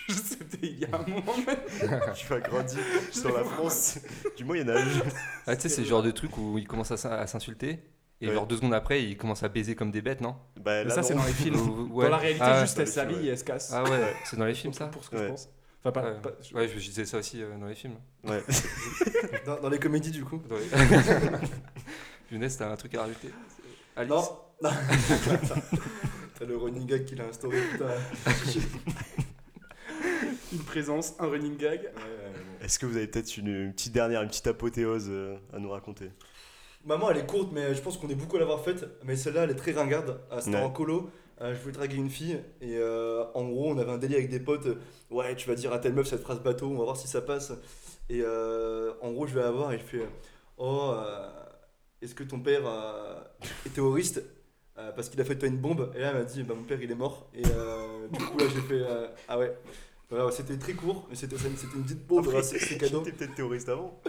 C'était il y a un moment même. Tu vas grandir sur la France du Moyen-Âge. Ah, tu sais, c'est le genre de truc où ils commencent à s'insulter. Et Ouais. genre deux secondes après, ils commencent à baiser comme des bêtes, non? Bah, là, ça, c'est dans les films. Ouais. Dans la réalité, Ah, juste elle s'habille ouais. et elle se casse. Ah ouais, c'est dans les films ça? Pour ce que je pense. Enfin, pas, Ouais. pas- Ouais, je disais ça aussi euh, dans les films. Ouais. [laughs] Dans, dans les comédies, du coup. Dans les- [laughs] t'as un truc à rajouter? Alice? Non. non. [laughs] T'as le running gag qu'il a instauré, putain. Une présence, un running gag. Ouais, ouais, ouais. Est-ce que vous avez peut-être une, une petite dernière, une petite apothéose euh, à nous raconter? Maman, elle est courte, mais je pense qu'on est beaucoup à l'avoir faite. Mais celle-là, elle est très ringarde. Euh, C'était Ouais. en colo. Euh, je voulais draguer une fille. Et euh, en gros, on avait un délire avec des potes. euh, Ouais, tu vas dire à telle meuf cette phrase bateau, on va voir si ça passe. Et en gros, je vais la voir et je fais Oh, est-ce que ton père est terroriste? Parce qu'il a fait de toi une bombe. Et là, elle m'a dit Bah, mon père, il est mort. Et du coup, là, j'ai fait Ah ouais. Voilà, c'était très court, mais c'était une petite bombe. Après, c'est [laughs] cadeau. Peut-être terroriste avant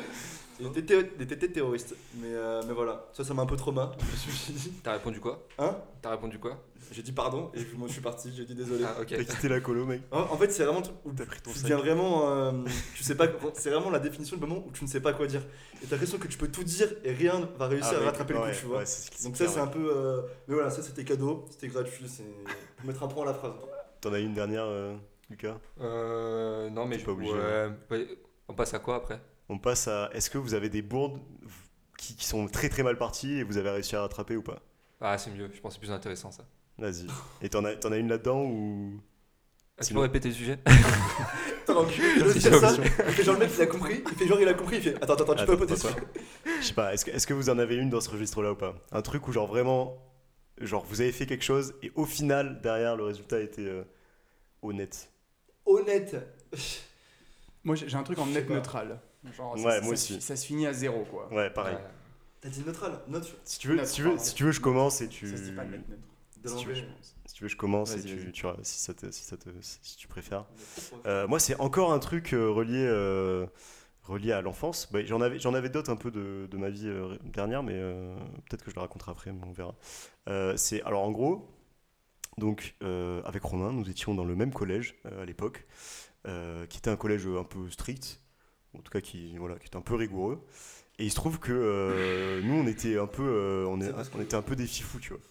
Il était, thé- il était terroriste. Mais, euh, mais voilà, ça, ça m'a un peu trauma. [laughs] Je me suis dit, T'as répondu quoi? Hein? T'as répondu quoi? J'ai dit pardon et moi je suis parti, j'ai dit désolé. Ah, ok. T'as quitté la colo, mec. En, en fait, c'est vraiment où T'as pris ton tu sac. deviens vraiment. euh, tu sais pas. C'est vraiment la définition du moment où tu ne sais pas quoi dire. Et t'as l'impression que tu peux tout dire et rien va réussir Ah, à mec, rattraper le ouais, coup, tu vois. ouais, Donc ça, c'est un peu. euh, Mais voilà, ça c'était cadeau, c'était gratuit, c'est pour mettre un point à la phrase. T'en as une dernière, euh, Lucas? Euh, non, mais je pas obligé, ouais. On passe à quoi après? On passe à. Est-ce que vous avez des bourdes qui, qui sont très très mal parties et vous avez réussi à rattraper ou pas? Ah, c'est mieux. Je pense que c'est plus intéressant ça. Vas-y. Et t'en as, t'en as une là-dedans ou. Ah, tu Sinon- peux répéter le sujet? C'est fais ça. fait genre le mec il a compris, il fait genre il a compris, il fait attends attends, tu peux Attends, répéter attends, ça. Je sais pas, est-ce que, est-ce que vous en avez une dans ce registre-là ou pas? Un truc où, genre, vraiment. Genre, vous avez fait quelque chose et au final, derrière, le résultat était euh, honnête? Honnête. Moi, j'ai un truc en net pas. neutral. Genre, Ouais, ça, moi ça aussi. Ça se finit à zéro, quoi. Ouais, pareil. Ouais. T'as dit neutral, neutre Si tu veux, Neutre, si tu veux, si tu veux, je commence et tu. Ça se dit pas neutre. de Si tu veux, l'anglais. Si tu veux, je commence et tu, si, ça te, si, ça te, si tu préfères. Euh, moi, c'est encore un truc euh, relié, euh, relié à l'enfance. Bah, j'en avais, j'en avais d'autres un peu de, de ma vie euh, dernière, mais euh, peut-être que je le raconterai après, mais on verra. Euh, c'est alors en gros, donc euh, avec Romain, nous étions dans le même collège euh, à l'époque, euh, qui était un collège un peu strict, en tout cas qui, voilà, qui était un peu rigoureux. Et il se trouve que euh, nous, on était un peu, euh, on, est- on était un peu des fifous, tu vois.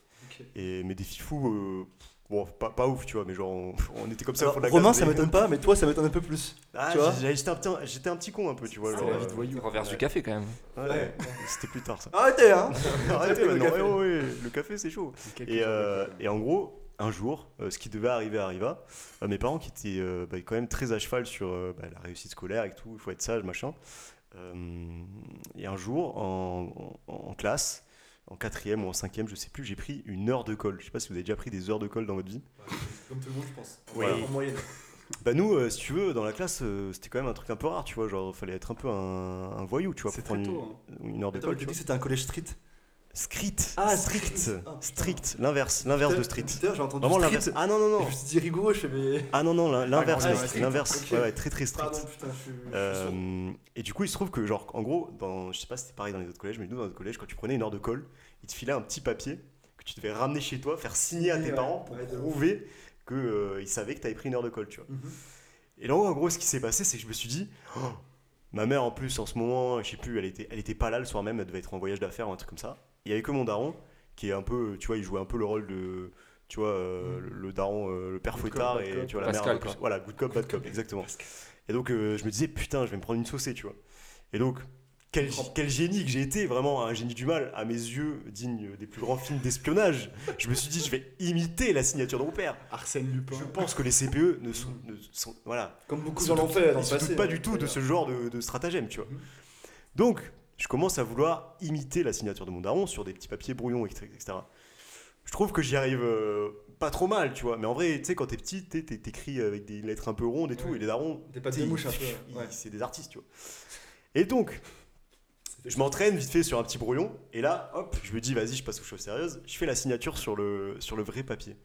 Et mais des fifous, euh, bon, pas, pas ouf, tu vois, mais genre on, [laughs] on était comme ça Alors, de la Romain, classe, ça mais- m'étonne pas, mais toi, ça m'étonne un peu plus. Ah, tu vois j'ai- j'étais un, petit- j'étais un petit con un peu, tu vois. C'était genre, la vie de voyou. Renverse Ouais. du café quand même. ouais, Ouais. C'était plus tard ça. Arrêtez, hein [laughs] Arrêtez [laughs] le maintenant, café. ouais, ouais, ouais, le café c'est chaud. Euh, et en gros, un jour, euh, ce qui devait arriver arriva. Euh, mes parents qui étaient euh, bah, quand même très à cheval sur euh, bah, la réussite scolaire et tout, il faut être sage, machin. Et un jour, en, en- en classe, en quatrième ou en cinquième, je sais plus, j'ai pris une heure de colle. Je sais pas si vous avez déjà pris des heures de colle dans votre vie. Comme tout le monde, je pense. Oui. En moyenne. Bah nous, si tu veux, dans la classe, c'était quand même un truc un peu rare, tu vois. Genre, fallait être un peu un, un voyou, tu vois, pour prendre tôt. hein. une, une heure de Attends, colle. tu que c'était un collège street. Strict. Ah, strict. strict. Ah, strict. L'inverse. L'inverse de street. j'ai entendu Vraiment street. l'inverse. Ah non, non, non. Je me suis dit rigoureux, je fais mais. Ah non, non, l'inverse. Ah. L'inverse. Ouais, ouais, très, très strict. Pardon, putain, je suis. je suis sourd. Euh, et du coup, il se trouve que, genre, en gros, dans, je sais pas si c'était pareil dans les autres collèges, mais nous, dans notre collège, quand tu prenais une heure de colle, il te filait un petit papier que tu devais ramener chez toi, faire signer à tes Ouais, parents pour prouver qu'ils savaient que tu avais pris une heure de colle, tu vois. Mhm. Et là, en gros, ce qui s'est passé, c'est que je me suis dit, Oh, ma mère, en plus, en ce moment, je sais plus, elle était, elle était pas là le soir même, elle devait être en voyage d'affaires ou un truc comme ça. Il y avait que mon daron, qui est un peu, tu vois, il jouait un peu le rôle de, tu vois, euh, le, le daron, euh, le père Good fouettard, et cop. tu vois, la Pascal, mère, quoi. voilà, good cop, bad cop, exactement. Et donc, euh, je me disais, putain, je vais me prendre une saucée, tu vois. Et donc, quel, quel génie que j'ai été, vraiment un génie du mal, à mes yeux, digne des plus grands films d'espionnage. [laughs] Je me suis dit, je vais imiter la signature de mon père. Arsène Lupin. Je pense que les CPE ne sont, ne sont voilà, Comme beaucoup ils gens se l'ont doutent- fait dans ils le se passé. doutent pas hein, du tout de ce genre de, de stratagème, tu vois. Mhm. Donc, je commence à vouloir imiter la signature de mon daron sur des petits papiers brouillons, etc. etc. Je trouve que j'y arrive euh, pas trop mal, tu vois. Mais en vrai, tu sais, quand t'es petit, t'es- t'es- t'écris avec des lettres un peu rondes et tout, et les darons, tu sais, de mouche un peu. [laughs] ouais. c'est des artistes, tu vois. Et donc, je m'entraîne vite fait sur un petit brouillon, et là, hop, je me dis, vas-y, je passe aux choses sérieuses. Je fais la signature sur le, sur le vrai papier.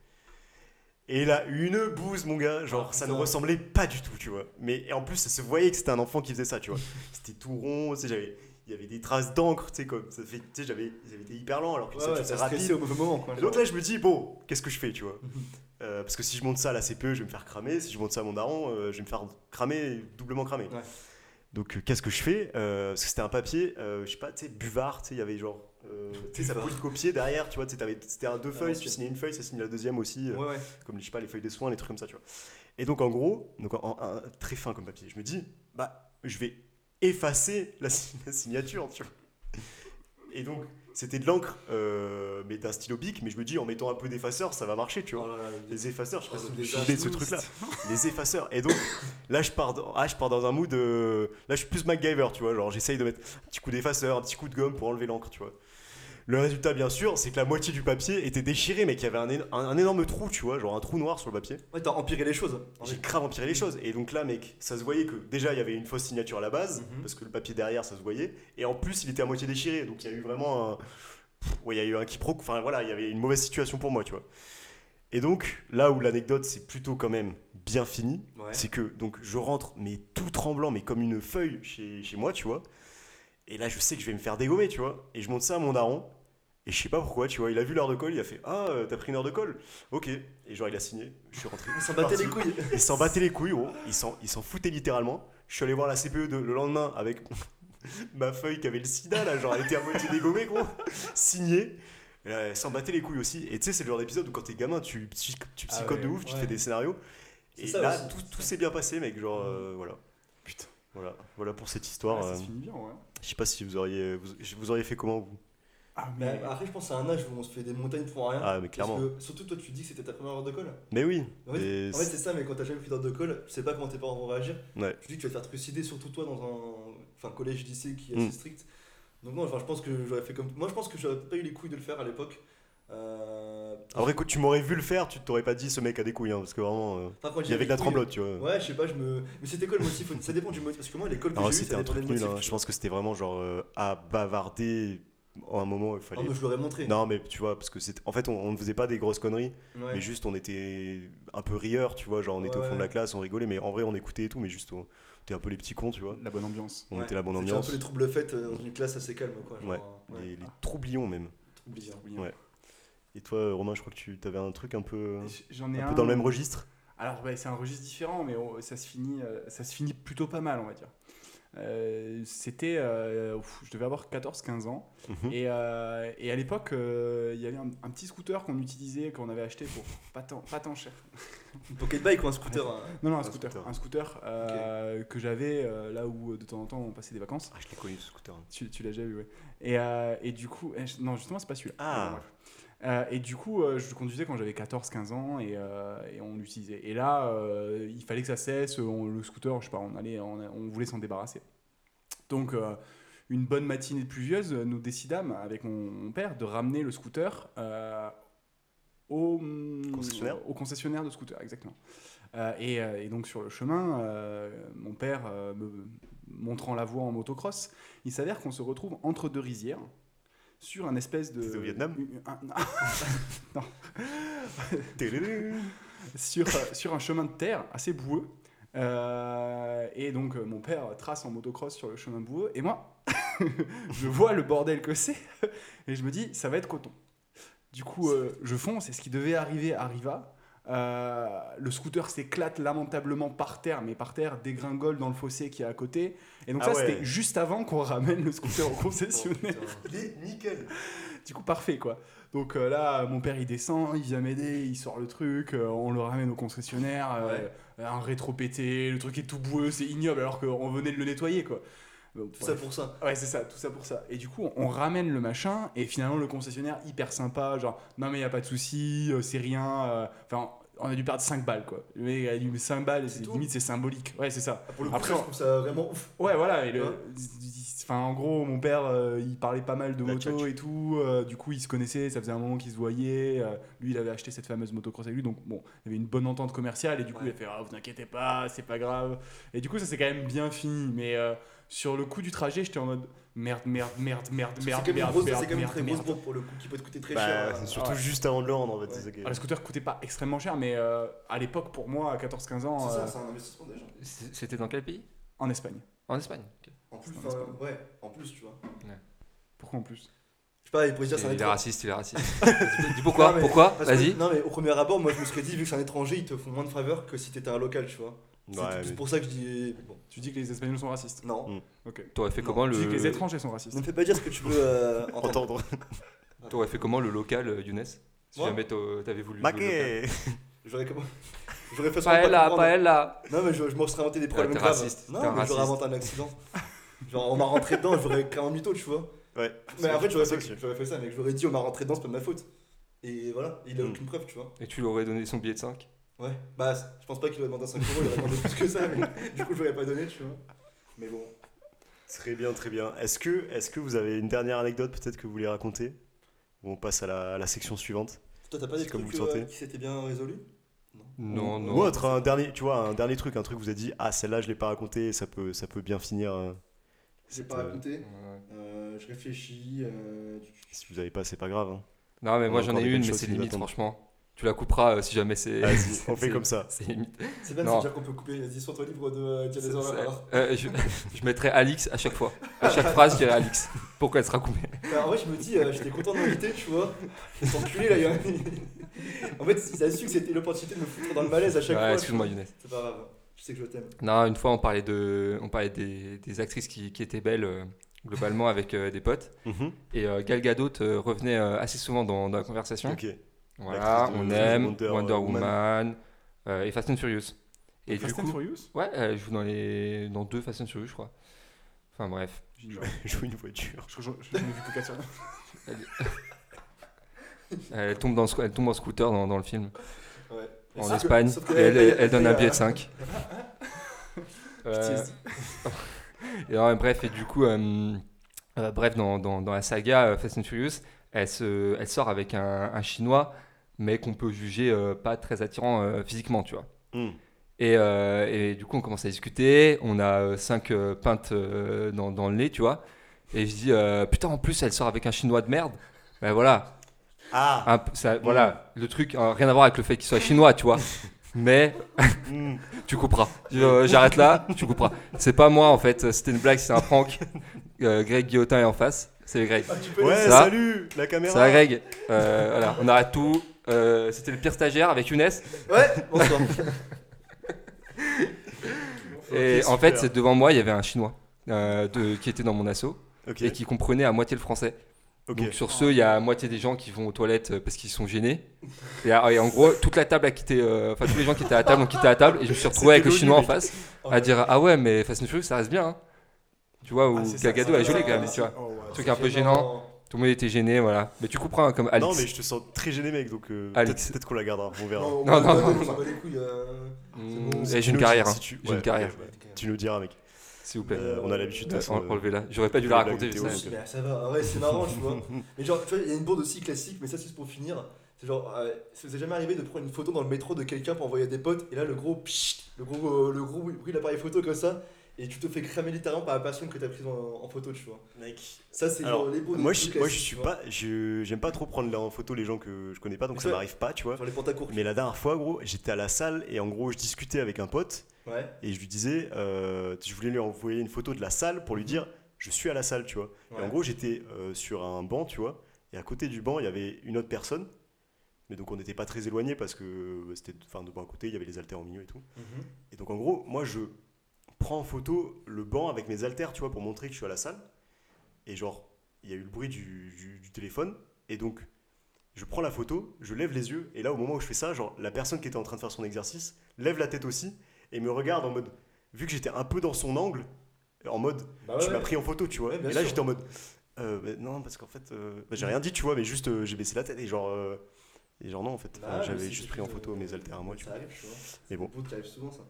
Et là, une bouse, mon gars, genre, Ah, ça ne ressemblait pas du tout, tu vois. Mais en plus, ça se voyait que c'était un enfant qui faisait ça, tu vois. C'était tout rond, tu sais, j'avais. Il y avait des traces d'encre, tu sais, comme ça fait, tu sais, j'avais, avaient été hyper lents alors que Ouais, ça, ouais, rapide. au mauvais moment, quoi. Et donc là, je me dis, bon, qu'est-ce que je fais, tu vois? Mhm. Euh, Parce que si je monte ça à la CPE, je vais me faire cramer. Si je monte ça à mon daron, euh, je vais me faire cramer, doublement cramer. Ouais. Donc, euh, qu'est-ce que je fais? Parce que c'était un papier, je sais pas, tu sais, buvard, tu sais, il y avait genre. tu sais, ça pouvait copier derrière, tu vois, c'était un deux Ah, feuilles, ok. tu signais une feuille, ça signait la deuxième aussi, comme je sais pas, les feuilles de soins, les trucs comme ça, tu vois. Et donc, en gros, donc, en, en- un- très fin comme papier, je me dis, bah, je vais effacer la, si- la signature, tu vois. Et donc, c'était de l'encre, euh, mais d'un stylo bic, mais je me dis, en mettant un peu d'effaceur, ça va marcher, tu vois. Oh Les effaceurs, je sais pas Oh, si vous vous de ce truc-là. [laughs] Les effaceurs. Et donc, là, je pars dans, ah, je pars dans un mood. euh, là, je suis plus MacGyver, tu vois. Genre, j'essaye de mettre un petit coup d'effaceur, un petit coup de gomme pour enlever l'encre, tu vois. Le résultat, bien sûr, c'est que la moitié du papier était déchiré, mais qu'il y avait un, éno- un- un énorme trou, tu vois, genre un trou noir sur le papier. Ouais, t'as empiré les choses. en J'ai fait. grave empiré les choses. Et donc là, mec, ça se voyait que déjà, il y avait une fausse signature à la base, Mhm. parce que le papier derrière, ça se voyait. Et en plus, il était à moitié déchiré. Donc il y a eu vraiment un. Ouais, il y a eu un quiproquo. Enfin voilà, il y avait une mauvaise situation pour moi, tu vois. Et donc, là où l'anecdote, c'est plutôt quand même bien fini, Ouais. c'est que donc je rentre, mais tout tremblant, mais comme une feuille chez, chez moi, tu vois. Et là, je sais que je vais me faire dégommer, tu vois. Et je monte ça à mon daron. Et je sais pas pourquoi, tu vois, il a vu l'heure de colle, il a fait Ah, euh, t'as pris une heure de colle Ok. Et genre, il a signé, je suis rentré. On s'en battait les couilles. Il s'en battait les couilles, gros. Il s'en, il foutait littéralement. Je suis allé voir la CPE de- le lendemain avec [laughs] ma feuille qui avait le sida, là, genre elle était à moitié dégommée, gros. Signée. Et là, Elle s'en battait les couilles aussi. Et tu sais, c'est le genre d'épisode où quand t'es gamin, tu, tu Ah psychotes ouais, de ouf, tu te fais des scénarios. Et là, aussi, tout, tout s'est bien passé, mec. Genre, euh, voilà. Voilà, voilà pour cette histoire. Ouais, ça euh, se finit bien, ouais. je sais pas si vous auriez, vous, vous auriez fait comment, vous? Ah, Mais mais. après, je pense à un âge où on se fait des montagnes pour rien. Ah, mais clairement. Parce que, surtout, toi, tu dis que c'était ta première heure de colle. Mais oui. En fait, en fait, c'est ça, mais quand t'as jamais pris d'heure de colle, tu sais pas comment tes parents vont réagir. Ouais. Tu dis que tu vas te faire trucider, surtout toi, dans un enfin, collège, lycée qui est Mm. assez strict. Donc, non, enfin, je pense que j'aurais fait comme. Moi, je pense que j'aurais pas eu les couilles de le faire à l'époque. Euh... Après, quand tu m'aurais vu le faire, tu t'aurais pas dit ce mec a des couilles, hein, parce que vraiment, euh, enfin, il y avait de la tremblote, tu vois. Ouais, je sais pas, je me. Mais c'était quoi le motif Ça dépend du motif. Parce que moi, l'école que j'ai c'était un truc nul, hein. je pense que c'était vraiment genre euh, à bavarder. À un moment, il Ah, fallait. moi, je l'aurais montré. Non, mais tu vois, parce que c'est. En fait, on, on ne faisait pas des grosses conneries, Ouais. mais juste on était un peu rieurs, tu vois. Genre, on était au Ouais, fond de la classe, on rigolait, mais en vrai, on écoutait et tout, mais juste, on était un peu les petits cons, tu vois. La bonne ambiance. On Ouais. était la bonne C'était ambiance. un peu les troubles faites euh, dans une classe assez calme, quoi. genre, Ouais. euh, ouais. Les, les troublions, même. Troublions. Oui, Ouais. Et toi, Romain, je crois que tu avais un truc un peu. J'en ai Un un. peu dans le même registre? Alors ouais, c'est un registre différent, mais on- ça, se finit, euh, ça se finit plutôt pas mal, on va dire. Euh, C'était, euh, je devais avoir 14-15 ans, Mhm. et, euh, et à l'époque, euh, il y avait un, un petit scooter qu'on utilisait, qu'on avait acheté pour pas tant, pas tant cher. Une pocket bike ou un scooter hein? Non, non, un, Un scooter, scooter. un scooter euh, que j'avais euh, là où de temps en temps on passait des vacances. Ah, je l'ai connu ce scooter. Tu, tu l'as déjà vu, ouais. Et, euh, et du coup, eh, non, justement, c'est pas celui-là. Ah. Euh, et du coup, euh, je le conduisais quand j'avais 14-15 ans et, euh, et on l'utilisait. Et là, euh, il fallait que ça cesse. on- le scooter, je sais pas, on, allait, on, on voulait s'en débarrasser. Donc, une bonne matinée pluvieuse, nous décidâmes avec mon, mon père de ramener le scooter au Concessionnaire au concessionnaire de scooter, exactement. Euh, et, et donc sur le chemin, euh, mon père euh, me montrant la voie en motocross, il s'avère qu'on se retrouve entre deux rizières sur un espèce de au Vietnam un- [laughs] Télédé. sur, euh, sur un chemin de terre assez boueux. Euh, et donc euh, mon père trace en motocross sur le chemin boueux et moi [laughs] je vois le bordel que c'est et je me dis ça va être coton. Du coup euh, je fonce et ce qui devait arriver arriva. Euh, le scooter s'éclate lamentablement par terre, mais par terre dégringole dans le fossé qui est à côté. Et donc Ah ça ouais. c'était juste avant qu'on ramène le scooter au concessionnaire. Oh, putain. Il est nickel. [laughs] Du coup, parfait quoi. Donc euh, là, mon père il descend, il vient m'aider, il sort le truc, euh, on le ramène au concessionnaire, euh, un rétro pété, le truc est tout boueux, c'est ignoble alors qu'on venait de le nettoyer quoi. Tout ça pour ça. Ouais, c'est ça, tout ça pour ça. Et du coup, on ramène le machin, et finalement, le concessionnaire, hyper sympa, genre, non, mais y a pas de souci, euh, c'est rien. euh, Enfin, on a dû perdre 5 balles, quoi. Le mec a dû 5 balles, tout limite, c'est symbolique. Ouais, c'est ça. Ah, Pour le coup, Après, ça, je on- trouve ça vraiment ouf. Ouais, voilà. Et le, Ouais. enfin, en gros, mon père, euh, il parlait pas mal de La moto tchatch. et tout. euh, du coup, ils se connaissaient. Ça faisait un moment qu'ils se voyaient. euh, lui, il avait acheté cette fameuse motocross avec lui. Donc, bon, il y avait une bonne entente commerciale. Et du coup, Ouais. il a fait Ah, Vous inquiétez pas, c'est pas grave. Et du coup, ça s'est quand même bien fini. Mais sur le coup du trajet, j'étais en mode Merde, merde, merde, merde, merde, merde, grosse- merde, c'est quand même une merde, très grosse merde. bourre pour le coup qui peut te coûter très Bah, cher. c'est euh, surtout ouais. juste avant de le rendre en fait. Ouais. qui est- Ah, le scooter coûtait pas extrêmement cher, mais euh, à l'époque, pour moi, à 14-15 ans, C'est euh, ça, c'est un investissement déjà. C'était dans quel pays? En Espagne. En Espagne. ok. En plus, enfin, investissement. ouais, en plus, tu vois. Pourquoi en plus? Je sais pas, il pourrait dire c'est un Il est étranger. raciste, il est raciste. [laughs] Dis- pourquoi Non, mais- Pourquoi? Vas-y. Non, mais au premier abord, moi je me serais dit, vu que c'est un étranger, ils te font moins de faveur que si t'étais un local, tu vois. C'est Ouais, mais- pour ça que je dis. Bon, Tu dis que les Espagnols sont racistes. non. Mm. Ok. T'aurais fait Non, comment Tu dis que les le étrangers sont racistes. Ne me fais pas dire ce que tu veux euh, entendre. T'aurais fait comment le local euh, Younes? Si Moi jamais t'avais voulu. le. Maquet J'aurais comment [laughs] J'aurais fait semblant de pas Paella, comprendre. paella. Non, mais je, je m'en serais inventé des problèmes graves. raciste, Non, mais j'aurais inventé un accident. Genre, on m'a rentré dedans, j'aurais créé un mytho, tu vois. Ouais. Mais en fait, j'aurais C'est fait, fait ça, mec. J'aurais dit, on m'a rentré dedans, c'est pas de ma faute. Et voilà, il a Mm. aucune preuve, tu vois. Et tu lui aurais donné son billet de 5 Ouais, bah, je pense pas qu'il aurait demandé 5 euros, il aurait demandé plus que ça, mais [laughs] du coup, je l'aurais pas donné, tu vois. Mais bon. Très bien, très bien. Est-ce que, est que vous avez une dernière anecdote peut-être que vous voulez raconter? Ou on passe à la, à la section suivante Toi, t'as pas des comme trucs vous euh, qui s'étaient bien résolus? Non, non. Ou autre, un dernier, tu vois, un dernier truc, un truc que vous avez dit, ah celle-là je l'ai pas raconté, ça peut, ça peut bien finir. euh, J'ai pas euh, raconté. Ouais. Euh, je réfléchis. euh, Si vous avez pas, c'est pas grave. hein. Non, mais On moi a j'en ai une, mais c'est limite, franchement. Tu la couperas euh, si jamais c'est. Vas-y, c'est- [laughs] on fait c'est- comme ça. c'est. C'est bien se dire qu'on peut couper. Vas-y, sur ton livre de euh, Diane des Horreurs. Euh, je, [laughs] je mettrai Alix à chaque fois. À chaque [laughs] phrase, je dirai Alix. Pourquoi elle sera coupée Enfin, en vrai, je me dis, euh, j'étais content d'inviter, tu vois. Cet enculé là, il y a- En fait, il a su que c'était l'opportunité de me foutre dans le malaise à chaque Ouais, fois. Excuse-moi, Younes. C'est pas grave. Je sais que je t'aime. Non, une fois, on parlait, de, on parlait des, des actrices qui, qui étaient belles, euh, globalement, avec euh, des potes. Mhm. Et euh, Gal Gadot euh, revenait euh, assez souvent dans, dans la conversation. Ok. Voilà, on aime Wonder Wonder, Woman. Woman, euh, et Fast and Furious. Et Fast du and coup, Furious? ouais, elle joue dans, les, dans deux Fast and Furious, je crois. Enfin bref. J'ignore. [laughs] Joue une voiture. Je je- je n'ai vu que 4 sur Elle tombe, dans, elle tombe en scooter dans, dans le film, Ouais. en Sauf Espagne. sauf que et elle, elle- elle donne un elle- billet de 5. [laughs] Euh, [laughs] et alors, bref, et du coup, euh, euh, bref, dans, dans, dans la saga euh, Fast and Furious, elle, se, elle sort avec un, un chinois, mais qu'on peut juger euh, pas très attirant euh, physiquement, tu vois. Hmm. Et, euh, et du coup, on commence à discuter. On a 5 pintes dans, dans le nez, tu vois. Et je dis, putain, en plus, elle sort avec un chinois de merde. Ben voilà, Ah un ça, voilà, le truc, euh, rien à voir avec le fait qu'il soit chinois, tu vois. [laughs] Mais Hmm. [laughs] tu couperas. Euh, J'arrête là, tu couperas. C'est pas moi en fait, c'était une blague, c'est un prank. Euh, Greg Guillotin est en face, c'est Greg. Ah, Ouais, Ça. salut La caméra C'est la Greg. Euh, voilà, on arrête tout. Euh, c'était le pire stagiaire avec Younes. Ouais, bonsoir. [laughs] Et en fait, super. devant moi, il y avait un chinois euh, de, qui était dans mon assaut et qui comprenait à moitié le français. Donc sur ceux, il y a à moitié des gens qui vont aux toilettes euh, parce qu'ils sont gênés. Et, euh, et en gros, toute la table a quitté, euh, enfin tous les gens qui étaient à la table ont quitté la table et je me suis retrouvé avec le chinois en face à dire ah ouais mais Fast and Furious ça reste bien. hein. Tu vois, où Ah, ça, ça, jolie ça, quand même, ça, tu vois. Oh, ouais. Truc un peu gênant. Tout le monde était gêné, voilà. Mais tu comprends hein, comme Alex. Non, mais je te sens très gêné, mec, donc euh, Alex. peut-être qu'on la gardera, on verra. Non, Non, non, euh, j'ai une carrière, hein. j'ai ouais, une carrière, ouais. Tu nous diras, mec. s'il vous plaît. Euh, on a l'habitude de Ouais, toute façon, en- Enlevez-la. J'aurais pas dû la raconter. donc, Mais ça va, vrai, c'est marrant, tu vois. [laughs] Mais genre, tu vois, il y a une bande aussi classique, mais ça, c'est pour finir. C'est genre, euh, ça vous est jamais arrivé de prendre une photo dans le métro de quelqu'un pour envoyer à des potes, et là, le gros pchit, le gros, euh, le gros bruit bruit de l'appareil photo comme ça, et tu te fais cramer littéralement par la personne que t'as prise en, en photo, tu vois. Mec. Ça, c'est Alors, genre les beaux Moi, je, moi, je suis pas. je- J'aime pas trop prendre en photo les gens que je connais pas, donc Mais ça m'arrive pas, tu vois. Genre les. Mais la dernière fois, gros, j'étais à la salle et en gros, je discutais avec un pote Ouais. et je lui disais, euh, je voulais lui envoyer une photo de la salle pour lui dire, je suis à la salle, tu vois. Et en gros, j'étais euh, sur un banc, tu vois, et à côté du banc, il y avait une autre personne. Mais donc, on n'était pas très éloigné parce que c'était, enfin, de bon à côté, il y avait les haltères au milieu et tout. Mhm. Et donc, en gros, moi, je prends en photo le banc avec mes haltères, tu vois, pour montrer que je suis à la salle. Et genre, il y a eu le bruit du, du- du téléphone. Et donc, je prends la photo, je lève les yeux. Et là, au moment où je fais ça, genre, la personne qui était en train de faire son exercice lève la tête aussi et me regarde en mode, vu que j'étais un peu dans son angle, en mode, Bah tu m'as pris en photo, tu vois. Ouais, et là, j'étais en mode, euh, bah, non, parce qu'en fait, euh, bah, j'ai rien dit, tu vois, mais juste, euh, j'ai baissé la tête et genre, et genre, non, en fait, Bah enfin, j'avais juste pris en photo mes haltères à moi, tu Ça vois. arrive, tu vois. Mais bon. Ça arrive souvent, ça.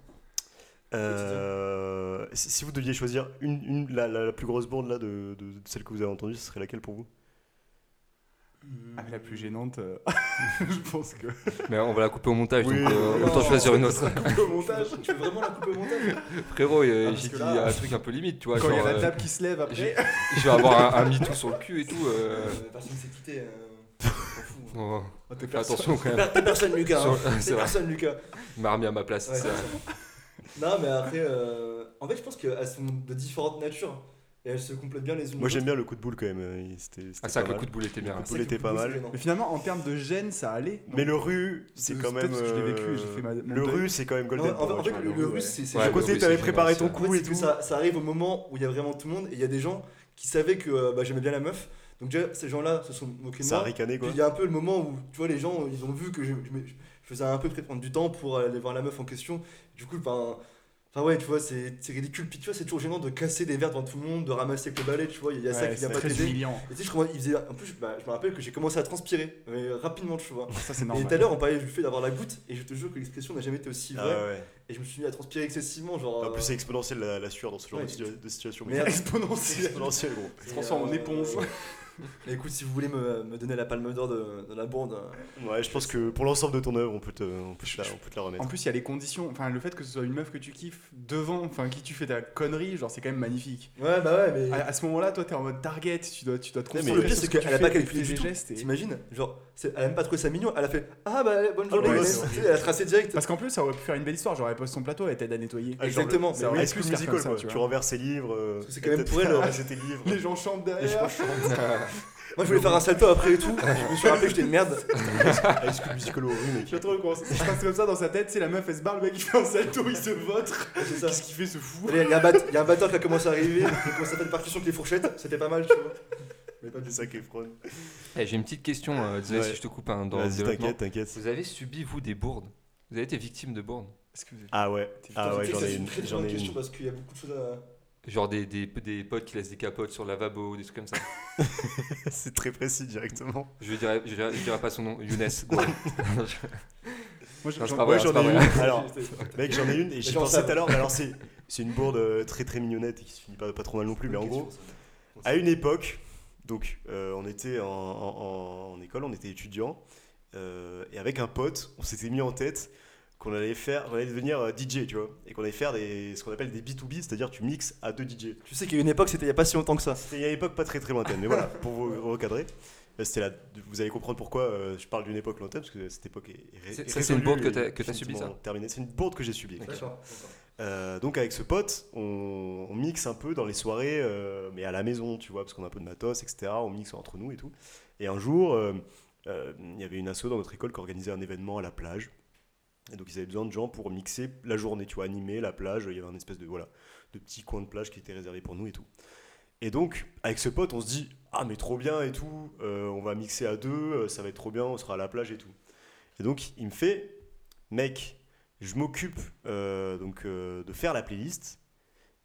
Euh, si vous deviez choisir une, une- la, la- la plus grosse bande là de, de- de celle que vous avez entendue, ce serait laquelle pour vous? Ah, mais la plus gênante, euh, [laughs] je pense que. Mais on va la couper au montage, Oui, donc euh, autant choisir une autre. Au montage. [laughs] Tu veux vraiment la couper au montage? Frérot, euh, Ah, j'ai que dit là- un truc un peu limite, tu vois. Quand il y a la table qui se lève après. je vais avoir un, un MeToo sur le cul et tout. Personne s'est quitté. euh, bon, [laughs] Oh, t'es fais personne. attention quand même. T'es personne, Lucas. hein. C'est personne, Lucas. Il m'a remis à ma place. Ouais, ça. Non, mais après, euh, en fait, je pense qu'elles sont de différentes natures et elles se complètent bien les unes. Moi j'aime bien le coup de boule quand même. euh, il- C'était c'était Ah, c'est vrai pas que le coup de boule était bien. Le coup de boule était pas mal. Mais finalement, en termes de gêne, ça allait. Mais le ru, c'est quand même. je l'ai vécu euh, j'ai fait ma- Le deuil. ru, c'est quand même golden. en, fait, moi, le, russe, c'est À côté, t'avais préparé ton génial, En fait, coup et tout. ça, ça arrive au moment où il y a vraiment tout le monde et il y a des gens qui savaient que bah, j'aimais bien la meuf. Donc déjà, ces gens-là se sont moqués de Ça a moi. ricané quoi. il y a un peu le moment où, tu vois, les gens, ils ont vu que je faisais un peu prendre du temps pour aller voir la meuf en question. Du coup, ben... Enfin ouais, tu vois, c'est c'est ridicule. Puis tu vois, c'est toujours gênant de casser des verres devant tout le monde, de ramasser avec le balai, tu vois. Il y a ça qui vient pas très t'aider. humiliant. Et tu sais, je, il faisait, en plus, bah, je me rappelle que j'ai commencé à transpirer, mais rapidement, tu vois. Ça, c'est Et normal. tout à l'heure, on parlait du fait d'avoir la goutte, et je te jure que l'expression n'a jamais été aussi Ah vraie. ouais. Et je me suis mis à transpirer excessivement, genre. En plus, euh, c'est exponentiel la, la sueur dans ce genre Ouais. de, situa- de situation. Merde. Exponentiel. exponentiel, gros. se transforme en Et, euh, éponge. [laughs] Mais écoute, si vous voulez me, me donner la palme d'or de, de la bande, hein, Ouais, je pense que pour l'ensemble de ton œuvre, on peut te, on peut te la, on peut te la remettre. En plus, il y a les conditions. Enfin, le fait que ce soit une meuf que tu kiffes devant, enfin, qui tu fais ta connerie, genre, c'est quand même magnifique. Ouais, bah ouais, mais. À, à ce moment-là, toi, t'es en mode target, tu dois, tu dois te mais concentrer le pire, c'est qu'elle a pas calculé du gestes. T'imagines Genre, c'est- elle a même pas trouvé ça mignon, elle a fait Ah bah bonne Ah, journée, c'est- elle a tracé direct. Parce qu'en plus, ça aurait pu faire une belle histoire. Genre, elle pose son plateau, elle t'aide à nettoyer. Ah, Exactement, se faire Musical, tu renverses ses livres. euh, c'est quand même pour elle, euh. [laughs] Les gens chantent derrière. [laughs] [laughs] Moi, je voulais faire un salto après et tout. Je me suis rappelé que j'étais une merde. High School Musical rue, mec. Je trop comment ça se passe comme ça dans sa tête. C'est la meuf, elle se barre, le mec il fait un salto, il se [laughs] ça. Qu'est-ce qu'il fait ce fou Il y, a un bat- il y a un batteur qui a commencé à arriver, il commence à faire des percussions avec les fourchettes, c'était pas mal, tu vois. Mais pas du ça est fraude. Eh, J'ai une petite question, euh, désolé Ouais. si je te coupe hein, dans le Vas-y, développement. t'inquiète, t'inquiète. Vous avez subi, vous, des bourdes? Vous avez été victime de bourdes? Est-ce que vous avez- Ah ouais, ah ouais, j'en ai c'est une. très J'en ai question une. parce qu'il y a beaucoup de choses à. Genre des, des, des potes qui laissent des capotes sur le lavabo, des trucs comme ça. [laughs] C'est très précis directement. Je dirais, je dirais, je dirais pas son nom, Younes. [laughs] [laughs] Moi, j'en- Ouais, ai vrai. une. Alors, mec, j'en ai une et j'y J'en pensais sais. tout à l'heure. mais Alors, c'est c'est une bourde euh, très très mignonnette et qui se finit pas, pas trop mal non plus. Mais en gros, à une époque, donc euh, on était en, en- en école, on était étudiants, euh, et avec un pote, on s'était mis en tête qu'on allait faire, on allait devenir euh, DJ, tu vois, et qu'on allait faire des, ce qu'on appelle des B2B, c'est-à-dire tu mixes à deux DJ. Tu sais qu'il y a une époque, c'était il y a pas si longtemps que ça. C'était il y a une époque pas très très lointaine, mais voilà, pour vous recadrer. euh, C'était là, vous allez comprendre pourquoi euh, je parle d'une époque lointaine, parce que cette époque est, est ça, c'est une bourde que et t'as- que t'as subi, ça. C'est une bourde que j'ai subie. D'accord. Euh, donc avec ce pote, on, on mixe un peu dans les soirées, euh, mais à la maison, tu vois, parce qu'on a un peu de matos, etc. On mixe entre nous et tout. Et un jour, euh, euh, il y avait une asso dans notre école qui organisait un événement à la plage. Et donc ils avaient besoin de gens pour mixer la journée, tu vois, animer la plage. Il y avait un espèce de voilà, de petit coin de plage qui était réservé pour nous et tout. Et donc avec ce pote, on se dit ah mais trop bien et tout, euh, on va mixer à deux, euh, ça va être trop bien, on sera à la plage et tout. Et donc il me fait mec, je m'occupe euh, donc de faire la playlist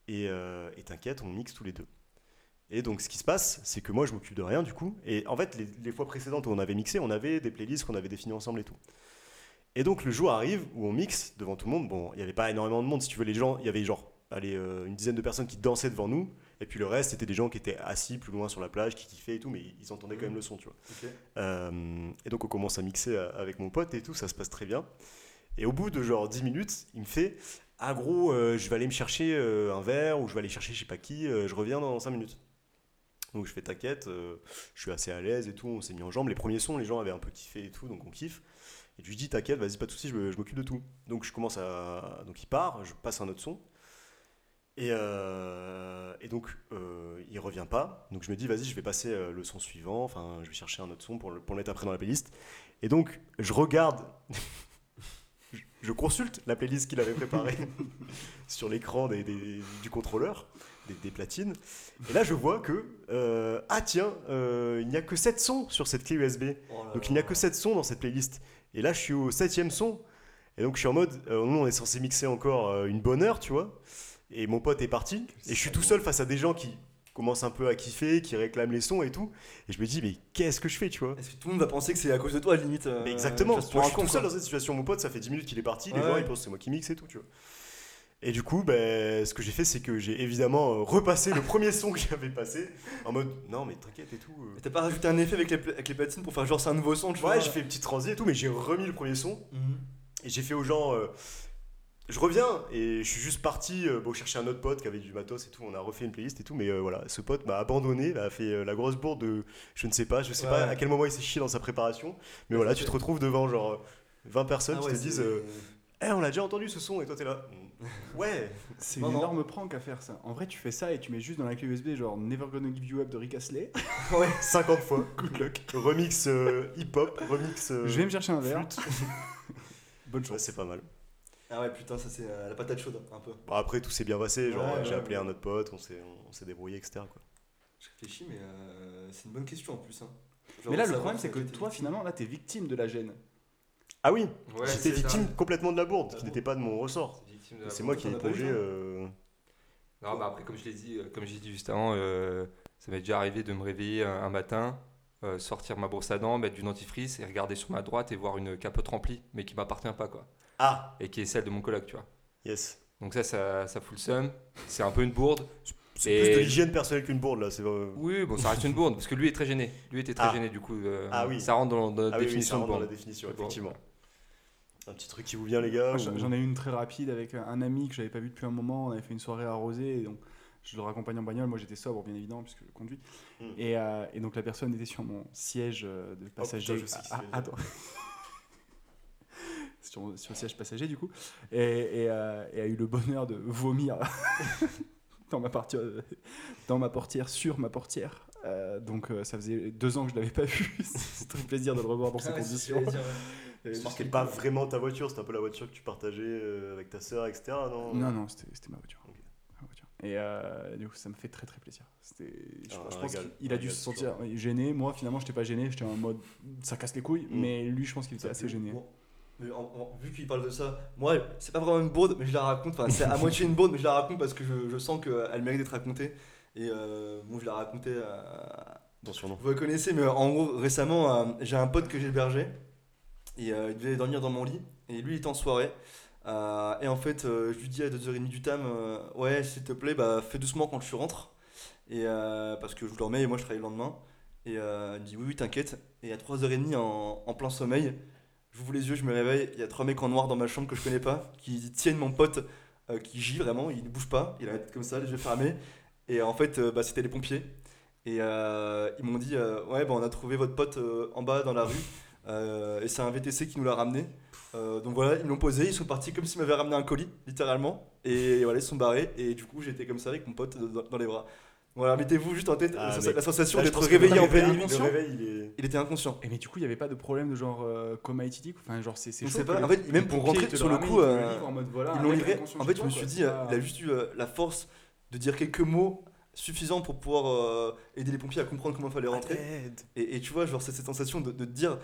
et et t'inquiète, on mixe tous les deux. Et donc ce qui se passe, c'est que moi je m'occupe de rien du coup. Et en fait, les, les fois précédentes où on avait mixé, on avait des playlists qu'on avait définies ensemble et tout. Et donc le jour arrive où on mixe devant tout le monde. Bon, il n'y avait pas énormément de monde, si tu veux, les gens, il y avait genre allez, euh, une dizaine de personnes qui dansaient devant nous. Et puis le reste, c'était des gens qui étaient assis plus loin sur la plage, qui kiffaient et tout, mais ils entendaient quand même le son, tu vois. Euh, et donc on commence à mixer euh, avec mon pote et tout, ça se passe très bien. Et au bout de genre 10 minutes, il me fait Ah gros, euh, je vais aller me chercher euh, un verre ou je vais aller chercher je sais pas qui, je reviens dans 5 minutes. Donc je fais t'inquiète, je suis assez à l'aise et tout, on s'est mis en jambes. Les premiers sons, les gens avaient un peu kiffé et tout, donc on kiffe. Et je lui dis t'inquiète, vas-y, pas de soucis, je, m'occupe de tout. Donc je commence à. Donc il part, je passe un autre son. Et, euh, et donc, euh, il revient pas. Donc, je me dis, vas-y, je vais passer euh, le son suivant. Enfin, je vais chercher un autre son pour le, pour le mettre après dans la playlist. Et donc, je regarde, [laughs] je, je consulte la playlist qu'il avait préparée [laughs] sur l'écran des, des- du contrôleur, des, des platines. Et là, je vois que, euh, ah tiens, il n'y a que 7 sons sur cette clé USB. Oh Donc il n'y a que 7 sons dans cette playlist. Et là, je suis au septième son. Et donc je suis en mode, euh, nous on est censé mixer encore euh, une bonne heure, tu vois. Et mon pote est parti. Et je suis tout seul face à des gens qui commencent un peu à kiffer, qui réclament les sons et tout. Et je me dis, mais qu'est-ce que je fais, tu vois? Est-ce que tout le monde va penser que c'est à cause de toi, limite euh, Mais exactement. Moi, je suis tout seul dans cette situation. Mon pote, ça fait 10 minutes qu'il est parti. Les Ouais, gens, ouais. ils pensent que c'est moi qui mixe et tout, tu vois. Et du coup, ben, ce que j'ai fait, c'est que j'ai évidemment euh, repassé le premier son que j'avais passé en mode non, mais t'inquiète et tout. euh. T'as pas rajouté un effet avec les, avec les platines pour faire genre c'est un nouveau son, tu vois Ouais, j'ai fait une petite transi et tout, mais j'ai remis le premier son. Mhm. Et j'ai fait aux gens, euh, je reviens et je suis juste parti euh, bon, chercher un autre pote qui avait du matos et tout. On a refait une playlist et tout, mais euh, voilà, ce pote m'a abandonné, a fait la grosse bourde de, je ne sais pas, je sais Ouais. pas à quel moment il s'est chié dans sa préparation, mais voilà, tu te retrouves devant genre euh, 20 personnes Ah qui te disent, eh, on l'a déjà entendu ce son et toi t'es là, [laughs] ouais, C'est une non. énorme prank à faire ça. En vrai, tu fais ça et tu mets juste dans la clé USB genre Never Gonna Give You Up de Rick Astley. [laughs] 50 fois, [laughs] good luck, remix euh, hip-hop, remix. euh, Je vais me chercher un verre. Bonne Ouais, chance. c'est pas mal. Ah ouais, putain, ça c'est euh, la patate chaude, un peu. Bon, après, tout s'est bien passé, genre Ouais, j'ai ouais, appelé ouais. un autre pote, on s'est, on s'est débrouillé, etc. Quoi. Je réfléchis, mais euh, c'est une bonne question en plus. hein. Genre, Mais là, le savoir problème, si c'est que t'as été toi, victime. finalement, là, t'es victime de la gêne. Ah oui, Ouais, j'étais c'est ça. victime complètement de la bourde, qui n'était pas de mon ressort. C'est victime de la C'est bourde. moi qui ai toi euh, Non, bah après, comme je l'ai dit, euh, comme j'ai dit juste avant, euh, ça m'est déjà arrivé de me réveiller un, matin, euh, sortir ma brosse à dents, mettre du dentifrice et regarder sur ma droite et voir une capote remplie, mais qui m'appartient pas, quoi. Ah, Et qui est celle de mon coloc, tu vois. yes. Donc ça, ça, ça fout le seum. C'est un peu une bourde. C'est Et- plus de l'hygiène personnelle qu'une bourde là. Oui, bon, ça reste une bourde parce que lui est très gêné. Lui était très Ah. gêné, du coup. euh, Ah oui. Ça rentre dans, dans la ah oui, oui, ça définition rentre dans la définition, effectivement. Un petit truc qui vous vient les gars j'en ou- j'en ai eu une très rapide avec un ami que j'avais pas vu depuis un moment. On avait fait une soirée arrosée et donc je le raccompagnais en bagnole. Moi j'étais sobre bien évidemment puisque je conduis. Hmm. Et, euh, et donc la personne était sur mon siège euh, de passager. putain, je sais qui Ah, ah, attends. [laughs] sur, sur le siège passager du coup. Et, et, euh, et a eu le bonheur de vomir [laughs] dans ma, partie, dans ma portière, sur ma portière. Euh, donc euh, ça faisait deux ans que je l'avais pas vu. [laughs] C'est très plaisir de le revoir dans ces conditions. C'était pas vraiment ta voiture, c'était un peu la voiture que tu partageais euh, avec ta sœur, etc. Non, Non, non, c'était ma voiture. Ok. Ma voiture. Et euh, du coup, ça me fait très très plaisir. Je, je pense qu'il a dû se sentir gêné. Moi, finalement, j'étais pas gêné. J'étais en mode ça casse les couilles. Mm. Mais lui, je pense qu'il était assez gêné. Bon, mais en- en- vu qu'il parle de ça, moi, c'est pas vraiment une bourde, mais je la raconte. Enfin, c'est à [laughs] moitié une bourde, mais je la raconte parce que je, je sens qu'elle mérite d'être racontée. Et euh, bon, je la racontais à. Vous la connaissez, mais en gros, récemment, euh, j'ai un pote que j'ai hébergé. Et euh, il devait dormir dans mon lit. Et lui, il était en soirée. Euh, et en fait, euh, je lui dis à 2h30 du tam, ouais, s'il te plaît, bah, fais doucement quand tu rentres. Et parce que je dormais et moi je travaillais le lendemain. Et il me dit, oui, oui, t'inquiète. Et à 3h30 en, en plein sommeil, j'ouvre les yeux, je me réveille. Il y a trois mecs en noir dans ma chambre que je connais pas, qui tiennent mon pote, qui gît vraiment, il ne bouge pas, il a la tête comme ça, les yeux fermés. Et en fait, bah, c'était les pompiers. Et ils m'ont dit, ouais, bah, on a trouvé votre pote en bas dans la rue. Euh, et c'est un VTC qui nous l'a ramené. Euh, donc voilà, ils l'ont posé, ils sont partis comme s'ils m'avaient ramené un colis, littéralement. Et voilà, ils se sont barrés. Et du coup, j'étais comme ça avec mon pote dans, dans les bras. Voilà, mettez-vous juste en tête Ah, la, sensation d'être réveillé en pleine nuit. Il est. Il était inconscient. Et mais du coup, il n'y avait pas de problème de genre euh, coma éthylique. Enfin, genre, c'est c'est pas. En fait, même pour rentrer sur le coup, ils euh, livrent en mode, voilà, Ils un l'ont livré. En fait, je me suis dit, il a juste eu la force de dire quelques mots suffisants pour pouvoir euh, aider les pompiers à comprendre comment il fallait rentrer. Et, et tu vois, genre, c'est cette sensation de, de te dire.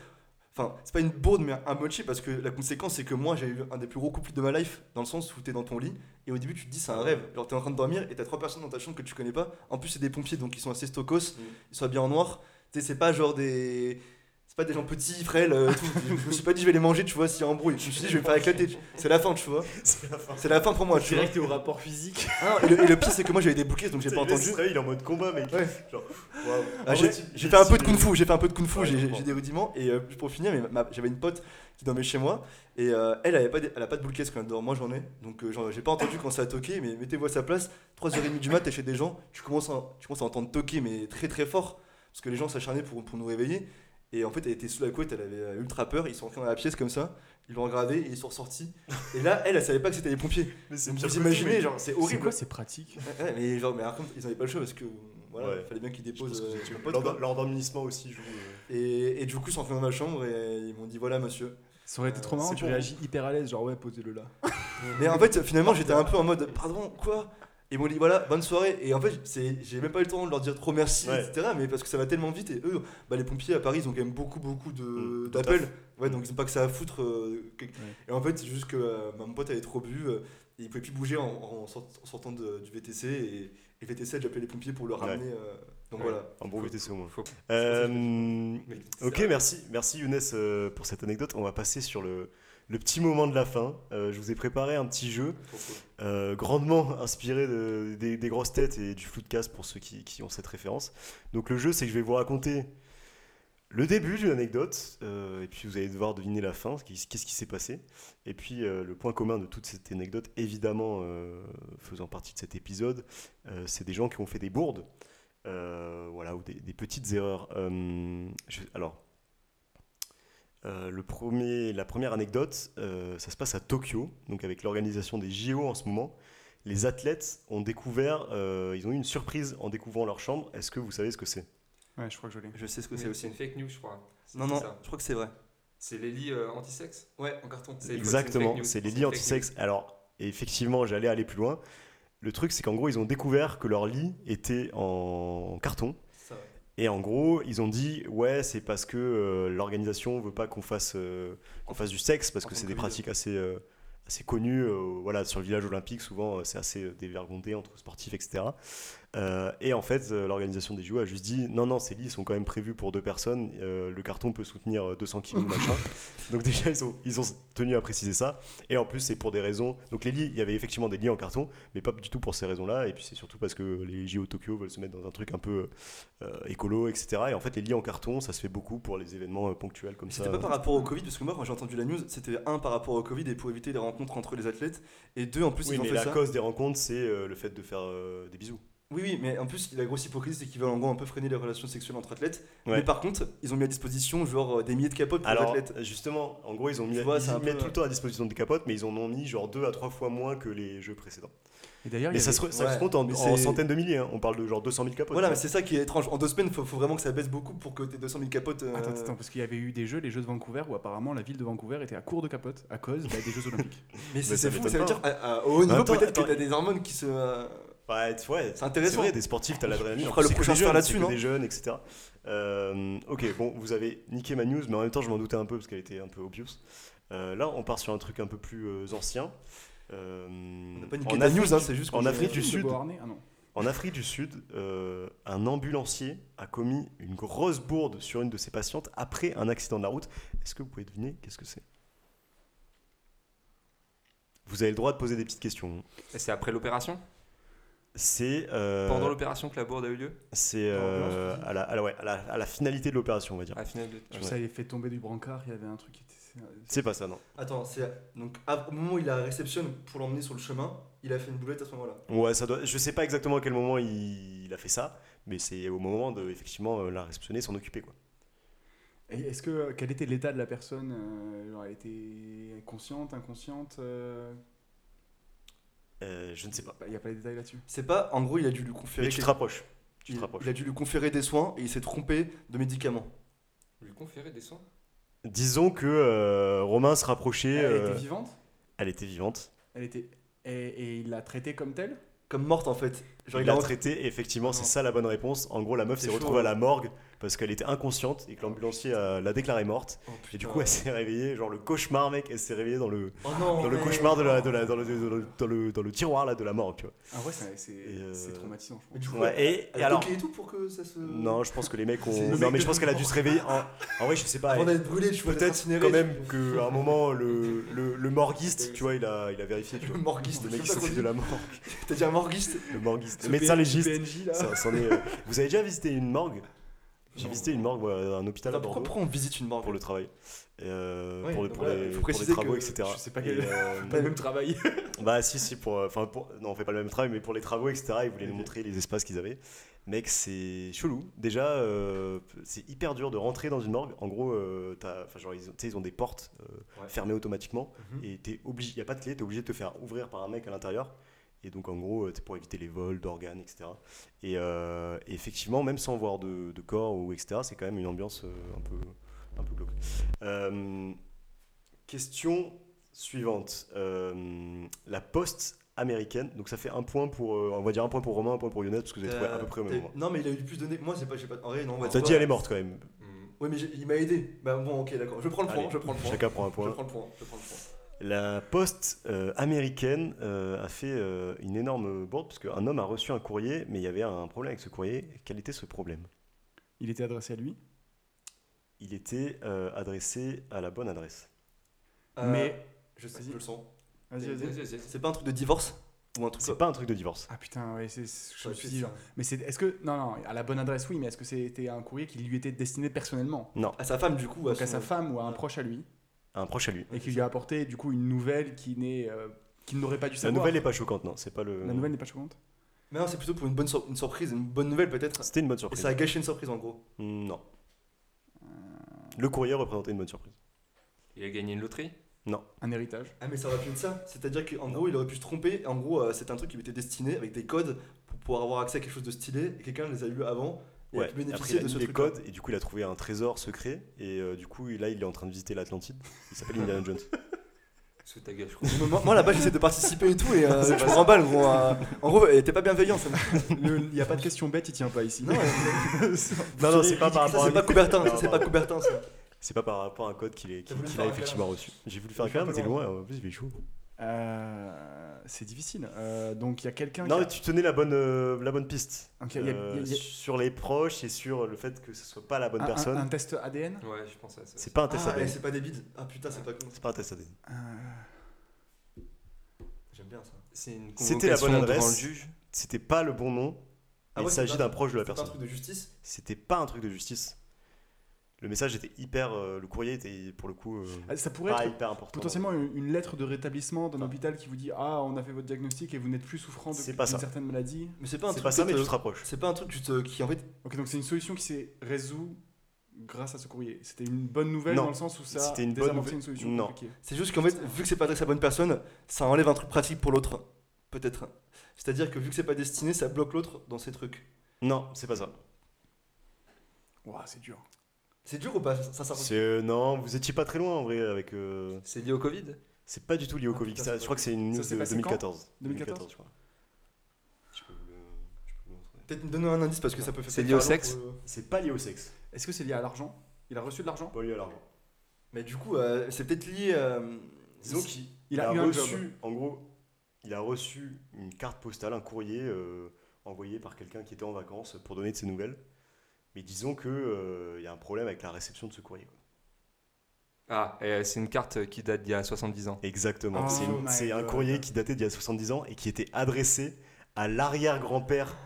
Enfin, c'est pas une bourde, mais un mochi, parce que la conséquence, c'est que moi, j'ai eu un des plus gros couples de ma life, dans le sens où t'es dans ton lit, et au début, tu te dis, c'est un rêve. Genre, t'es en train de dormir, et t'as trois personnes dans ta chambre que tu connais pas. En plus, c'est des pompiers, donc ils sont assez stokos, ils sont habillés en noir. Tu sais, c'est pas genre des. C'est pas des gens petits, frêles, euh, tout. Je me suis pas dit, je vais les manger, tu vois, s'il y a embrouille. Je me suis dit, je vais me faire éclater. C'est la fin, tu vois. [laughs] C'est la fin. C'est la fin pour moi, tu vois. Direct au rapport physique. Ah, et, le, et le pire, c'est que moi, j'avais des bouquets, donc j'ai pas entendu. réveille, il est en mode combat, mec. Ouais. Genre, waouh. Ah, j'ai vrai, fait un peu de si- kung fu, j'ai fait un peu de kung fu, Ouais, j'ai des rudiments et euh, pour finir, j'avais une pote qui dormait chez moi et euh, elle, avait pas des- elle a pas de boule caisse quand elle dort, moi j'en ai, donc euh, j'ai pas entendu quand ça a toqué, mais mettez-vous à sa place, 3h30 du mat, t'es chez des gens, tu commences, à, tu commences à entendre toquer, mais très très fort, parce que les gens s'acharnaient pour, pour nous réveiller, et en fait elle était sous la couette, elle avait euh, ultra peur, ils sont rentrés dans la pièce comme ça, ils l'ont regardé et ils sont ressortis, et là elle, elle savait pas que c'était les pompiers, Mais c'est vous imaginez, genre c'est C'est horrible. quoi, c'est pratique Ouais, ouais, mais genre, mais alors, comme ils avaient pas le choix parce que voilà, Ouais. il fallait bien qu'ils déposent euh. L'endormissement aussi joue. euh, Et, et du coup, ils sont rentrés dans ma chambre et ils m'ont dit voilà, monsieur. Ça aurait été Euh, trop marrant, c'est tu réagis hyper à l'aise, genre ouais, posez-le là. [laughs] Mais en fait, finalement, j'étais un peu en mode pardon, quoi? Ils m'ont dit voilà, bonne soirée. Et en fait, j'ai même pas eu le temps de leur dire trop merci, Ouais. etc. Mais parce que ça va tellement vite. Et eux, bah, les pompiers à Paris, ils ont quand même beaucoup, beaucoup Mm, d'appels. Ouais, donc ils ont pas que ça à foutre. euh, Ouais. Et en fait, c'est juste que euh, mon pote avait trop bu. euh, et il pouvait plus bouger en, en sort- en sortant de- du VTC. Et, et VTC appelé les pompiers pour le ramener. euh, donc voilà. Un bon VTC au moins. Faut- Euh, ok, merci, merci Younes euh, pour cette anecdote. On va passer sur le, le petit moment de la fin. Euh, je vous ai préparé un petit jeu euh, grandement [laughs] inspiré de- des, des grosses têtes et du floodcast pour ceux qui, qui ont cette référence. Donc le jeu, c'est que je vais vous raconter le début d'une anecdote euh, et puis vous allez devoir deviner la fin, qu'est-ce qui s'est passé. Et puis le point commun de toute cette anecdote, évidemment faisant partie de cet épisode, c'est des gens qui ont fait des bourdes. Voilà, ou des, des petites erreurs. Je- alors, euh, le premier, la première anecdote, euh, ça se passe à Tokyo, donc avec l'organisation des JO en ce moment. Les athlètes ont découvert, euh, ils ont eu une surprise en découvrant leur chambre. Est-ce que vous savez ce que c'est? Ouais, je crois que je l'ai. Je sais ce que c'est aussi. C'est une fake news, je crois. Non, non, ça. je crois que c'est vrai. C'est les lits euh, anti-sexe? Ouais, en carton. C'est- Exactement, c'est les lits anti-sexe. Alors, effectivement, j'allais aller plus loin. Le truc, c'est qu'en gros, ils ont découvert que leur lit était en carton. Et en gros, ils ont dit ouais, c'est parce que euh, l'organisation veut pas qu'on fasse euh, qu'on fasse du sexe parce que c'est de des pratiques assez euh, assez connues. euh, voilà, sur le village olympique, souvent c'est assez dévergondé entre sportifs, etc. Euh, et en fait, euh, l'organisation des JO a juste dit non, non, ces lits sont quand même prévus pour deux personnes. euh, le carton peut soutenir euh, 200 kilos, [laughs] machin. Donc déjà, ils ont, ils ont tenu à préciser ça. Et en plus, c'est pour des raisons. Donc les lits, il y avait effectivement des lits en carton, mais pas du tout pour ces raisons-là. Et puis c'est surtout parce que les JO Tokyo veulent se mettre dans un truc un peu euh, écolo, etc. Et en fait, les lits en carton, ça se fait beaucoup pour les événements ponctuels comme ça. C'était pas par rapport au Covid, parce que moi quand j'ai entendu la news, c'était un par rapport au Covid et pour éviter les rencontres entre les athlètes, et deux en plus Oui, ils ont mais fait la ça. cause des rencontres, c'est le fait de faire des bisous. Oui, oui, mais en plus la grosse hypocrisie c'est qu'ils veulent en gros un peu freiner les relations sexuelles entre athlètes. Ouais. Mais par contre, ils ont mis à disposition genre euh, des milliers de capotes pour Alors, les athlètes. justement, en gros, ils ont mis, vois, ils mettent peu- tout le temps à disposition des capotes, mais ils en ont mis genre deux à trois fois moins que les jeux précédents. Et d'ailleurs, il Mais ça, avait- se, ça se compte en, centaines de milliers. hein. On parle de genre 200 000 capotes. Voilà, mais c'est ça qui est étrange. En deux semaines, faut, faut vraiment que ça baisse beaucoup pour que t'aies 200 0000 capotes. euh, Attends, attends, parce qu'il y avait eu des jeux, les Jeux de Vancouver, où apparemment la ville de Vancouver était à court de capotes à cause bah, des Jeux Olympiques. [laughs] Mais c'est ça c'est fou, ça veut dire à- à- au haut niveau même temps, peut-être que t'as des hormones qui se. euh, vois. Ouais, C'est intéressant. C'est vrai, des sportifs, t'as l'adrénaline. On En fera plus, le prochain jeunes, là-dessus, non des jeunes, etc. Euh, ok, bon, vous avez niqué ma news, mais en même temps, je m'en doutais un peu parce qu'elle était un peu obvious. Euh, là, on part sur un truc un peu plus euh, ancien. Euh, On n'a pas niqué en ta Afrique- news, hein, c'est juste qu'on en Afrique du Sud, Ah non. En Afrique du Sud, euh, un ambulancier a commis une grosse bourde sur une de ses patientes après un accident de la route. Est-ce que vous pouvez deviner qu'est-ce que c'est? Vous avez le droit de poser des petites questions. Et C'est après l'opération? C'est euh, Pendant l'opération que la bourde a eu lieu c'est euh, à, la, à, la, ouais, à, la, à la finalité de l'opération, on va dire. À la de- Je Ouais. sais, il fait tomber du brancard, il y avait un truc qui était. C'est pas ça, non. Attends, c'est. Donc à- au moment où il la réceptionne pour l'emmener sur le chemin, il a fait une boulette à ce moment-là. Ouais, ça doit. Je sais pas exactement à quel moment il, il a fait ça, mais c'est au moment de effectivement euh, la réceptionner, s'en occuper quoi. Et est-ce que quel était l'état de la personne euh, genre, Elle était consciente, inconsciente je ne sais pas. Il n'y a pas les détails là-dessus. C'est pas. En gros, il a dû lui conférer. Mais tu te rapproches. Tu il, te rapproches. il a dû lui conférer des soins et il s'est trompé de médicaments. Lui conférer des soins? Disons que euh, Romain se rapprochait. Elle euh, était vivante? elle était vivante. Elle était. Et, et il l'a traitée comme telle? Comme morte en fait. Genre, il l'a a traité, et effectivement, c'est ça la bonne réponse. En gros, la meuf s'est retrouvée à hein. la morgue parce qu'elle était inconsciente et que l'ambulancier euh, l'a déclarée morte. Oh, Et du coup, elle s'est réveillée, genre le cauchemar, mec, elle s'est réveillée dans le, Oh non dans le cauchemar de la, de la- dans, le, dans, le, dans le- dans le tiroir là, de la morgue, tu vois. Ah ouais, c'est c'est- Et, euh, traumatisant, je pense. Ouais, et, elle et a alors. et tout pour que ça se. Non, je pense que les mecs ont. Le Non, mec mais je pense qu'elle a dû se réveiller. En, [laughs] en vrai, je sais pas. Avant d'être brûlé, tu vois, d'être Peut-être quand même qu'à un moment, le, le, le morguiste, tu vois, il a, il a vérifié, tu Le vois. morguiste, Le mec qui s'occupe de la morgue. [laughs] T'as dit un morguiste Le morguiste. Le médecin légiste. PNJ là. Ça, c'en est, euh, Vous avez déjà visité une morgue? J'ai visité une morgue, voilà, un hôpital à pourquoi, Bordeaux pourquoi on visite une morgue pour le travail. Et, euh, Ouais, pour, les, il faut pour les préciser travaux, que etc. je sais pas Et, quel- euh, [laughs] Pas le même travail. [laughs] bah si, si, pour, euh, enfin, pour, non, on fait pas le même travail, mais pour les travaux, etc., ils voulaient nous montrer les espaces qu'ils avaient. Mec, c'est chelou. Déjà, euh, c'est hyper dur de rentrer dans une morgue. En gros, t'as- enfin, genre, ils, ont, tu ils ont des portes Ouais. fermées automatiquement Mhm. et t'es obligé, y a pas de clé, t'es obligé de te faire ouvrir par un mec à l'intérieur. Et donc, en gros, euh, c'est pour éviter les vols d'organes, etc. Et, euh, et effectivement, même sans voir de, de corps ou etc., c'est quand même une ambiance euh, un peu, un peu glauque. Euh, question suivante. Euh, la poste américaine. Donc, ça fait un point pour, euh, on va dire un point pour Romain, un point pour Younes, parce que vous avez trouvé à peu près au même moment. Non, mais il a eu plus de. Moi, j'ai pas, j'ai pas. En vrai, non, T'as dit elle est morte quand même. Oui, mais il m'a aidé. Bah bon, ok, d'accord. Je prends le point. Allez, Je prends le point. Chacun prend un Je point. prends le point. Je prends le point. La poste euh, américaine euh, a fait euh, une énorme bourde parce qu'un homme a reçu un courrier, mais il y avait un problème avec ce courrier. Quel était ce problème? Il était adressé à lui? Il était euh, adressé à la bonne adresse. Euh, Mais. Je sais, Vas-y. je le sens. Vas-y, Vas-y, vas-y. C'est pas un truc de divorce Ou un truc C'est pas un truc de divorce. Ah putain, ouais, c'est. Je me suis dit, genre. Mais c'est. Est-ce que. Non, non, à la bonne adresse, oui, mais est-ce que c'était un courrier qui lui était destiné personnellement? À sa femme, du coup. Donc à son- sa femme ou à un proche à lui? Un proche à lui. et qui lui a apporté du coup une nouvelle qui n'est. euh, qu'il n'aurait pas dû La savoir. nouvelle n'est pas choquante, non. C'est pas le. La nouvelle n'est pas choquante Mais non, c'est plutôt pour une bonne sur- une surprise, une bonne nouvelle peut-être. C'était une bonne Et surprise. ça a gâché une surprise en gros. Non. Le courrier représentait une bonne surprise. Il a gagné une loterie? Un héritage. Ah, mais ça aurait pu être ça. C'est-à-dire qu'en gros, il aurait pu se tromper. En gros, euh, c'est un truc qui lui était destiné avec des codes pour pouvoir avoir accès à quelque chose de stylé. Et quelqu'un les a eu avant. Et Ouais. a pu Après, bénéficier il a de ce les truc. codes et du coup, il a trouvé un trésor secret. Et euh, du coup, là, il est en train de visiter l'Atlantide. Il s'appelle Indiana [laughs] Jones. Sous ta gueule, je crois. moi, moi, là-bas, j'essaie de participer et tout. Et euh, [laughs] C'est je pas me remballe, gros. euh. en gros, elle était pas bienveillant. Ça Il n'y a pas de question bête, il tient pas ici. Non, euh, [laughs] Non, non, c'est pas par ça, rapport à c'est pas Coubertin. Ça, c'est pas. Coubertin, ça. C'est pas par rapport à un code qu'il est- T'as qu'il voulu qu'il faire a un effectivement reçu. J'ai voulu faire un câlin, mais t'es loin. En plus, il fait chaud. Euh, c'est difficile. Euh, donc il y a quelqu'un Non, qui. mais tu tenais la bonne, euh, la bonne piste. Y a- y a- a- Sur les proches et sur le fait que ce soit pas la bonne un, personne. un- un test ADN Ouais, je pense à ça. C'est pas un test Ah, ADN. eh, c'est pas des bides. Ah putain, c'est pas con. C'est pas un test ADN. Euh, J'aime bien ça. C'est une C'était la bonne adresse. devant le juge. C'était pas le bon nom. Ah il ouais, s'agit d'un proche de la C'est pas un personne. truc de justice? C'était pas un truc de justice. Le message était hyper. euh, le courrier était pour le coup euh, ah, Ça pourrait pas être hyper important. potentiellement une une lettre de rétablissement d'un hôpital qui vous dit Ah, on a fait votre diagnostic et vous n'êtes plus souffrant de- C'est pas d'une ça. certaine maladie. Mais c'est pas un C'est truc. pas ça, mais tu te- te rapproches. C'est pas un truc te- qui en fait. Ok, donc c'est une solution qui s'est résout grâce à ce courrier. C'était une bonne nouvelle Non. dans le sens où ça C'était une bonne une solution Non. C'est juste qu'en fait, vu que c'est pas adressé à la bonne personne, ça enlève un truc pratique pour l'autre. Peut-être. C'est-à-dire que vu que c'est pas destiné, ça bloque l'autre dans ses trucs. Non, c'est pas ça. Ouah, c'est dur. C'est dur ou pas Ça, ça, C'est euh, non, vous étiez pas très loin en vrai avec. euh, C'est lié au Covid C'est pas du tout lié au Ah, Covid. putain, ça, c'est je crois que c'est une Ça news s'est de passé quand 2014. 2014, je crois. Je peux vous le- je peux vous le montrer. Peut-être me donner un indice parce que ça peut faire. C'est lié au sexe C'est pas lié au sexe. Est-ce que c'est lié à l'argent? Il a reçu de l'argent? Pas lié à l'argent. Mais du coup, euh, c'est peut-être lié. euh, Disons qu'il Il a eu un reçu, job. en gros, il a reçu une carte postale, un courrier euh, envoyé par quelqu'un qui était en vacances pour donner de ses nouvelles. Mais disons que euh, il y a un problème avec la réception de ce courrier. quoi. Ah, et, euh, c'est une carte qui date d'il y a 70 ans. Exactement. Oh c'est un courrier qui datait d'il y a 70 ans et qui était adressé à l'arrière-grand-père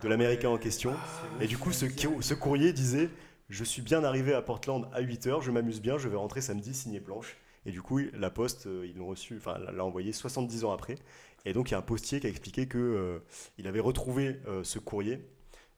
de l'Américain en question. Et du coup, ce, courrier disait Je suis bien arrivé à Portland à 8h, je m'amuse bien, je vais rentrer samedi, signé blanche. Et du coup, la poste, euh, ils l'ont reçu, enfin, l'a envoyé 70 ans après. Et donc, il y a un postier qui a expliqué que euh, il avait retrouvé euh, ce courrier,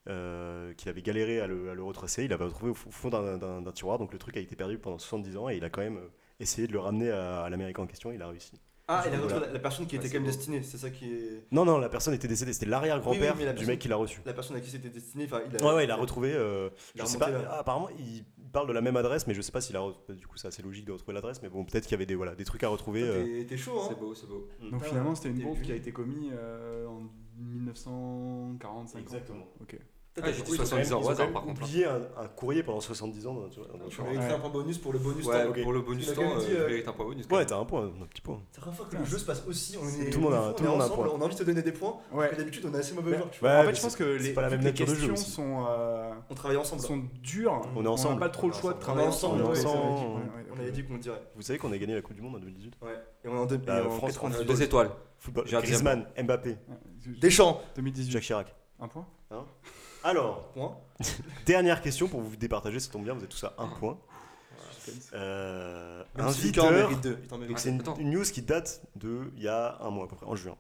euh, qu'il avait galéré à le, à le retracer. Il l'avait retrouvé au fo- fond d'un- tiroir. Donc, le truc a été perdu pendant 70 ans et il a quand même euh, essayé de le ramener à, à l'Américain en question. Il a réussi. Ah, il a Voilà. retrouvé la, la personne qui Ouais, était quand même destinée. C'est ça qui est. Non, non, la personne était décédée. C'était l'arrière-grand-père Oui, oui, mais la du mec qui l'a reçu. La personne à qui c'était destiné. Enfin, il a. Ouais, ouais, il a retrouvé. euh, il je sais pas, ah, apparemment, il parle de la même adresse, mais je sais pas s'il a. Du coup, c'est assez logique de retrouver l'adresse, mais bon, peut-être qu'il y avait des, voilà, des trucs à retrouver. Euh. T'es chaud, hein C'est beau, c'est beau. Donc Ah, finalement, c'était une bombe qui a été commise euh, en 1945. Exactement. Ok. Ah, j'ai oui, dit Ils ont 70 quand ans au hasard, par contre. oublié un, un courrier pendant 70 ans. dans- dans- dans- Tu mériterais Ouais. un point bonus pour le bonus Ouais, temps. pour le bonus Tu temps, même euh, euh, mérite un point bonus. Ouais, t'as un point, un petit point. C'est la première fois que le jeu se passe aussi. On est Tout le monde a- on est tout le monde a un point. On a envie de te donner des points. Ouais. Parce que d'habitude, on est assez mauvais tu Ouais, vois. en fait, je pense que les, pas la même questions sont, euh, On travaille ensemble. sont dures. On est ensemble. n'a pas trop le choix de On travailler ensemble, On avait dit qu'on dirait. Vous savez qu'on a gagné la Coupe du Monde en 2018 Ouais. Et on est en, deux, Bah, et en France- 98. Deux étoiles. Griezmann, Mbappé. Deschamps. 2018. Jacques Chirac. Un point Alors, Point. [laughs] dernière question pour vous départager, ça tombe bien, vous êtes tous à un point. Euh, Même un videur. Donc c'est une, Attends. une news qui date de il y a un mois à peu près, en juin.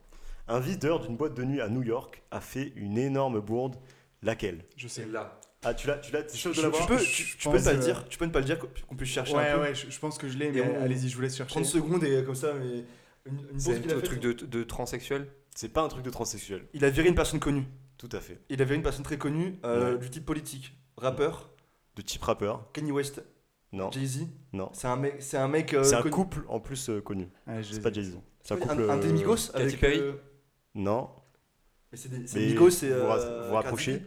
Un videur d'une boîte de nuit à New York a fait une énorme bourde. Laquelle? Je sais. Là. Ah, tu l'as, tu l'as, de l'avoir? Tu peux, Je tu, tu pense peux pas le dire. Tu peux ne pas le dire qu'on puisse chercher Ouais, un peu. ouais, je, je pense que je l'ai, mais on- allez-y, je vous laisse chercher. 30 secondes et comme ça, mais une, une C'est qu'il a un faite. truc de, de transsexuel? C'est pas un truc de transsexuel, Il a viré une personne connue. Tout à fait. Il a viré une personne très connue euh, Ouais. du type politique, rappeur, De type rappeur Kanye West, Non, Jay-Z. non. C'est un mec, c'est un mec. euh, c'est un connu. couple en plus euh, connu. Je C'est pas. Jay-Z. C'est un Un, couple. un des euh, Migos avec. Perry euh, Non, Mais c'est des Migos, c'est. vous euh, vous rapprochez.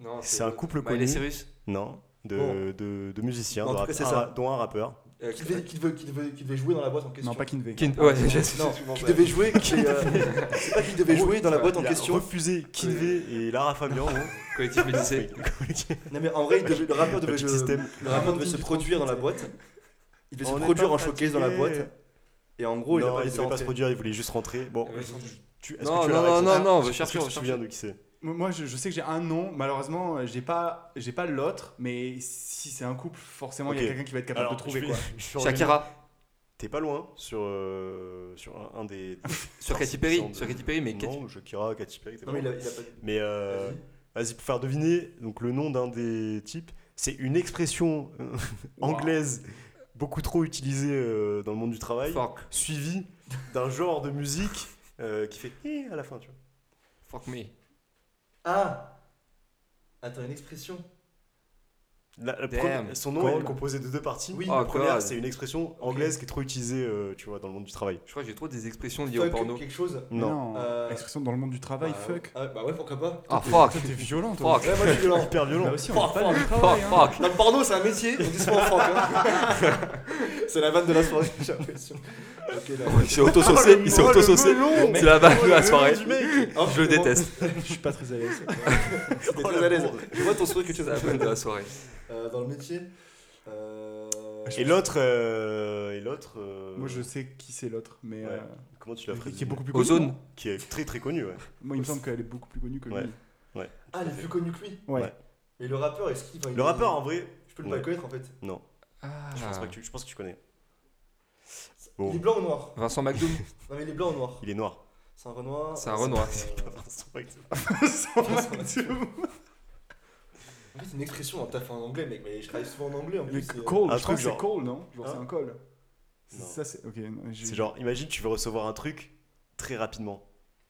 Non, C'est un couple Miley connu. Cyrus. Non, de, Bon. de, de musiciens, En de tout rap- cas, c'est un ça. ra- dont un rappeur. Euh, Qui devait, qui, devait, qui, devait, qui devait jouer dans la boîte en question. Non, pas Kinvey. Kin- Ouais, [laughs] j'ai- Non, souvent qui devait jouer. qui, euh, [laughs] c'est pas qui devait jouer dans la boîte en Il a question. refusé Kinvey et Lara Fabian. non [laughs] Collectif Médicé. Non mais en vrai, il devait- le rappeur devait, le- système. le rappeur devait se produire dans la boîte. Il devait On se produire en showcase dans la boîte. Et en gros, il a non, pas il laissé devait pas se produire, il voulait juste rentrer. Bon, tu, est-ce Non, que tu as non, non, non, non, on Est-ce veut que chercher, tu on te veut souviens de qui c'est Moi, je, je sais que j'ai un nom. Malheureusement, euh, j'ai pas, j'ai pas l'autre. Mais si c'est un couple, forcément, il y Ok. a quelqu'un qui va être capable Alors, de trouver je quoi. [laughs] je. Shakira. T'es pas loin sur, euh, sur un, un des. Sur Katy 5% Perry. de- Sur Katy Perry, mais Katy- Non, Shakira, Katy Perry, t'es pas Non mais il loin. a, il a pas. Mais euh, Vas-y. vas-y, pour faire deviner donc, le nom d'un des types, c'est une expression euh, anglaise beaucoup trop utilisée euh, dans le monde du travail, Fuck. suivie d'un genre de musique euh, qui fait eh à la fin, tu vois. Fuck me. Ah Attends, une expression. La- la Damn. première- son nom est composé de deux parties. Oui. la Oh, première, c'est une expression anglaise qui est trop utilisée, euh, tu vois, dans le monde du travail. Je crois que j'ai trop des expressions liées au Fuck porno. quelque chose. Non. Euh, Expression dans le monde du travail, Bah, fuck. ah, bah ouais, pourquoi pas. Ah, fuck. T'es violent, toi. Fuck. Ouais, moi je suis violent. [laughs] Hyper violent. Là aussi, on Fuck, pas Fuck, hein. fuck. Dans le porno, c'est un métier, on dit souvent en franc. hein. [laughs] c'est la vanne de la soirée, j'ai l'impression. Là. [laughs] Il s'est auto-saucé, il s'est auto-saucé. C'est la vanne de la soirée. Je le vraiment, déteste. Je suis pas très à l'aise. T'es Oh, très la à l'aise. Je vois ton sourire que tu C'est as la vanne de la soirée. Euh, dans le métier. Euh... Et l'autre, euh, et l'autre, euh, Moi, je sais qui c'est l'autre, mais Ouais. euh, comment tu l'as fait qui est beaucoup plus connu. Ozone. non Qui est très très connu, ouais. Moi, il me semble qu'elle est beaucoup plus connue que Ouais. lui. Ah, il est plus connu que lui? Ouais. Ouais. Et le rappeur, est-ce qu'il. Le rappeur, en vrai, Je peux le Ouais. pas connaître en fait. non. Ah. Je pense, pas que tu, je pense que tu connais. Bon. Il est blanc ou noir? Vincent McDoom. [laughs] Non, mais il est blanc ou noir? Il est noir. C'est un Renoir. C'est un Renoir. [laughs] [laughs] En fait, c'est une expression le taf en anglais, mec. Mais je travaille souvent en anglais en Mais plus. euh, Cole, un je crois truc que c'est genre- Cole, non? Genre, Hein c'est un. Non. Ça, c'est. Ok, non, j'ai- C'est genre, imagine, tu veux recevoir un truc très rapidement.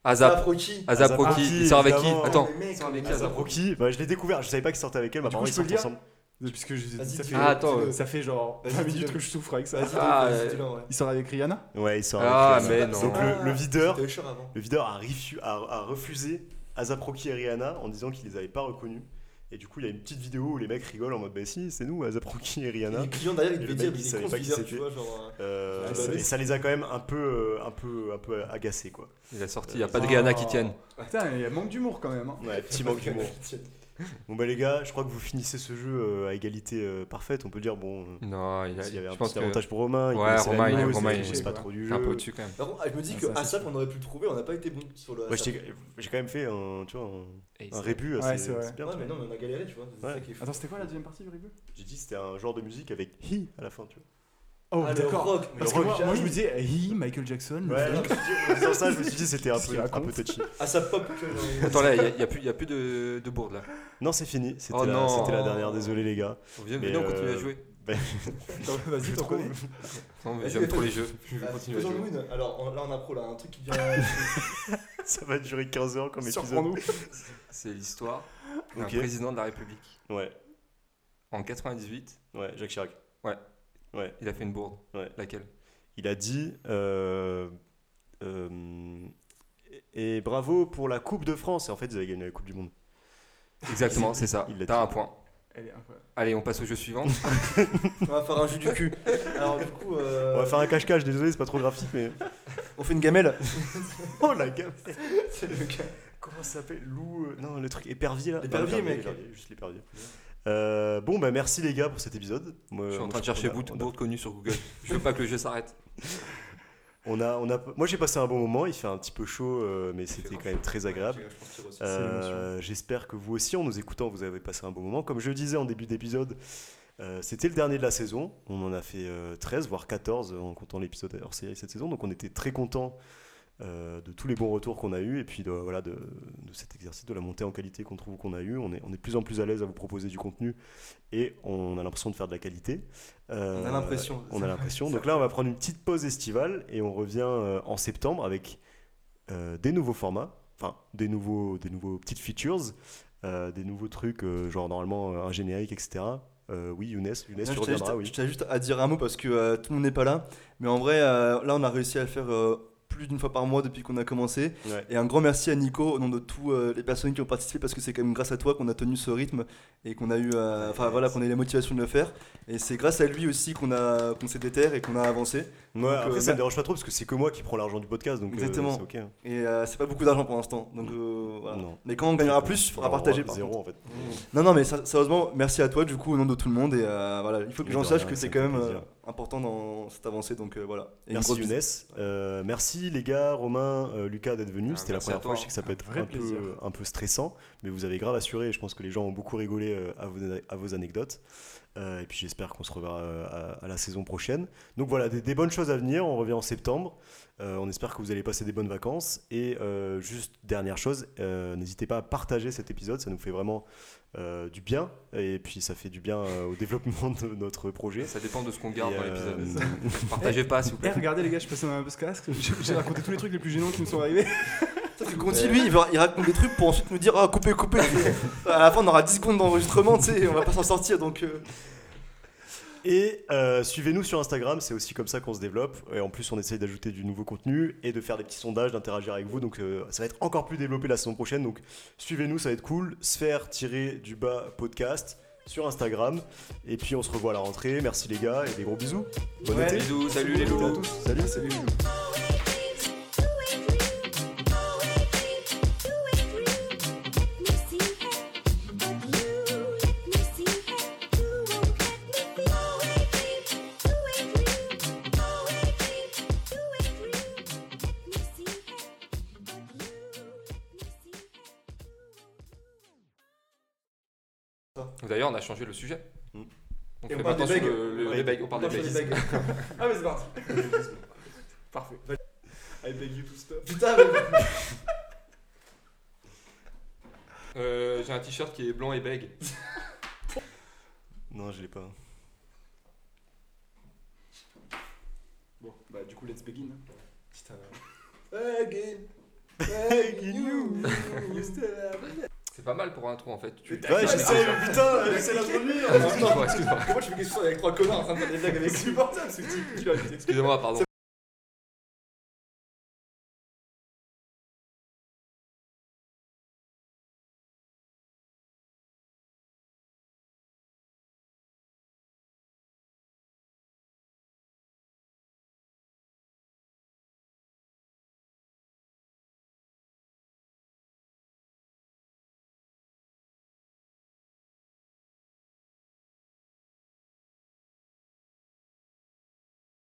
Azap. Azap Rocky. Il sort avec qui. Attends. Mais mec, il sort avec mais qui, Azap Rocky, bah, je l'ai découvert, je savais pas qu'il sortait avec elle, mais apparemment je ils sortent ensemble. Puisque je- Vas-y, ça fait, Ah, attends, ça fait genre Vas-y, 20 minutes que je souffre avec ça. Ah, vas-y, ouais. Il sort avec Rihanna? Ouais, il sort Ah, avec mais euh, non. Donc le, le videur, le a, refu- a, a refusé Azap Rocky et Rihanna en disant qu'il les avait pas reconnus. Et du coup, il y a une petite vidéo où les mecs rigolent en mode bah si, c'est nous, Azap Rocky et Et Rihanna. les clients derrière, ils Et devaient dire, mais il est con tu vois, genre. Euh, Ah, ça- bah, et ça les a quand même un peu, euh, un peu, un peu agacés quoi. Il a sorti, il n'y a pas de Rihanna qui tienne. Putain, il y a manque d'humour quand même. Hein. Ouais, petit manque d'humour. [laughs] [laughs] Bon bah les gars, je crois que vous finissez ce jeu euh, à égalité euh, parfaite. On peut dire bon, euh, Non, il, a, il y avait un je petit que avantage pour Romain. il Ouais, Romain, il- news, Romain, il pas trop du c'est un peu jeu. au-dessus quand même. Par contre, je me dis Ah, que Asap, on aurait pu le trouver, on n'a pas été bon sur le Ouais, j'ai quand même fait un, tu vois, un, rébut Ouais, assez c'est bien. Ouais, mais non, mais on a galéré, tu vois. C'est Ouais. ça qui est fou. Attends, c'était quoi la deuxième partie du review? J'ai dit c'était un genre de musique avec hi à la fin, tu vois. Oh, Ah, le d'accord. rock, mais Parce le que moi, moi, je me disais, hey, Michael Jackson. le Ouais, funk. je me disant ça, je me suis dit c'était un peu, un peu touchy. Pop, tu vois. genre- Attends là, il n'y a, a plus, il y a plus de, de bourde là. Non, c'est fini. C'était Oh la, non. c'était la dernière. Désolé les gars. Viens, Mais, venez, on continue euh, à jouer. Attends, [laughs] Vas-y, t'en connais [laughs] Non, mais J'aime trop les jeux. Je vais Ah, continuer à faisons jouer. une. Alors on- là, on a pro là, un truc qui vient. [laughs] Ça va durer 15 heures comme épisode. C'est l'histoire d'un président de la République. Ouais, En 98, ouais, Jacques Chirac. Il a fait une bourde. Ouais. Laquelle? Il a dit euh, euh, et bravo pour la Coupe de France. Et en fait, ils avaient gagné la Coupe du Monde. Exactement, c'est ça. Il l'a T'as un point. Elle est incroyable. Allez, on passe au jeu suivant. [laughs] On va faire un jus du cul. Alors du coup, euh, On va faire un cache-cache. Désolé, c'est pas trop graphique, mais on fait une gamelle. [laughs] oh la gamme. C'est le gars. Comment ça s'appelle? Loup Non, le truc épervier là. L'épervier, mec. Juste l'épervier. Euh, bon, bah merci les gars pour cet épisode. Moi, Je suis en train de chercher bourde, on a- connue sur Google. Je veux pas que le jeu s'arrête. [laughs] On a, on a, moi j'ai passé un bon moment, il fait un petit peu chaud, euh, mais c'était quand même très agréable. Euh, J'espère que vous aussi, en nous écoutant, vous avez passé un bon moment. Comme je le disais en début d'épisode, euh, c'était le dernier de la saison. On en a fait euh, 13, voire 14 en comptant l'épisode hors série cette saison. Donc on était très contents de tous les bons retours qu'on a eus et puis de, voilà, de, de cet exercice, de la montée en qualité qu'on trouve qu'on a eu. On est, on est de plus en plus à l'aise à vous proposer du contenu et on a l'impression de faire de la qualité. Euh, On a l'impression. On a l'impression. Donc là, on va prendre une petite pause estivale et on revient euh, en septembre avec euh, des nouveaux formats, enfin des nouveaux, des nouveaux petites features, euh, des nouveaux trucs, euh, genre normalement euh, un générique, etc. Euh, oui, Younes, Younes, tu reviendras, juste, oui. je tiens juste à dire un mot parce que euh, tout le monde n'est pas là. Mais en vrai, euh, là, on a réussi à le faire euh, plus d'une fois par mois depuis qu'on a commencé. Ouais. Et un grand merci à Nico au nom de toutes les personnes qui ont participé parce que c'est quand même grâce à toi qu'on a tenu ce rythme et qu'on a eu, euh, enfin voilà, qu'on a eu la motivation de le faire. Et c'est grâce à lui aussi qu'on a, qu'on s'est déterre et qu'on a avancé. Ouais, après, euh, ça me dérange pas trop parce que c'est que moi qui prends l'argent du podcast, donc euh, Exactement. c'est ok. hein. Et euh, c'est pas beaucoup d'argent pour l'instant. Donc euh, voilà. Non. Mais quand on gagnera plus, il faudra partager. Par Zéro en fait. Non, non, mais sérieusement, merci à toi du coup au nom de tout le monde. Et euh, voilà, il faut que j'en sache que c'est quand même euh, important dans cette avancée. Donc euh, voilà. Et Merci Younes. Euh, merci les gars, Romain, euh, Lucas d'être venus. Ah, C'était la première toi, fois. Je sais que ça peut Un être vrai un peu, plaisir. un peu stressant, mais vous avez grave assuré. Et je pense que les gens ont beaucoup rigolé euh, à, vos, à vos anecdotes. Euh, et puis j'espère qu'on se reverra euh, à, à la saison prochaine. Donc voilà, des, des bonnes choses à venir. On revient en septembre. Euh, on espère que vous allez passer des bonnes vacances. Et euh, juste dernière chose, euh, n'hésitez pas à partager cet épisode. Ça nous fait vraiment euh, du bien. Et puis ça fait du bien euh, au développement de notre projet. Ça dépend de ce qu'on garde Et, dans euh, l'épisode. [laughs] Partagez pas, s'il vous Eh, plaît. regardez les gars, je passe un casque. J'ai j'ai raconté tous les trucs les plus gênants qui me sont arrivés. Sauf que Conti, lui, il, va- il raconte des trucs pour ensuite nous dire Ah, coupez, coupez. à la fin, on aura 10 secondes d'enregistrement, tu sais, on va pas s'en sortir donc. Et euh, suivez-nous sur Instagram, c'est aussi comme ça qu'on se développe. Et en plus, on essaye d'ajouter du nouveau contenu et de faire des petits sondages, d'interagir avec vous. Donc euh, ça va être encore plus développé la saison prochaine. Donc suivez-nous, ça va être cool. Sphère-du-bas podcast. sur Instagram. Et puis on se revoit à la rentrée. Merci les gars et des gros bisous. Bon Ouais. été. Bisous, salut les Bonne été à tous. Salut. Salut. D'ailleurs, on a changé le sujet. Mm. On Et on fait parle maintenant des le- le- Ouais. les bagues. On parle des bagues. [laughs] Ah, mais c'est parti. [laughs] Parfait. I beg you to stop. Putain, mais... [laughs] Euh, J'ai un t-shirt qui est blanc et bègue. Non, je l'ai pas. Bon, bah du coup, let's begin. Putain. Again. Begging you. You still have C'est pas mal pour un trou en fait. Tu... Ouais, j'essaie, mais putain, j'essaie d'introduire. Excuse-moi, excuse-moi. Moi, je fais quelque chose avec trois connards en train de faire des blagues avec lui. insupportable ce type. Excusez-moi, pardon.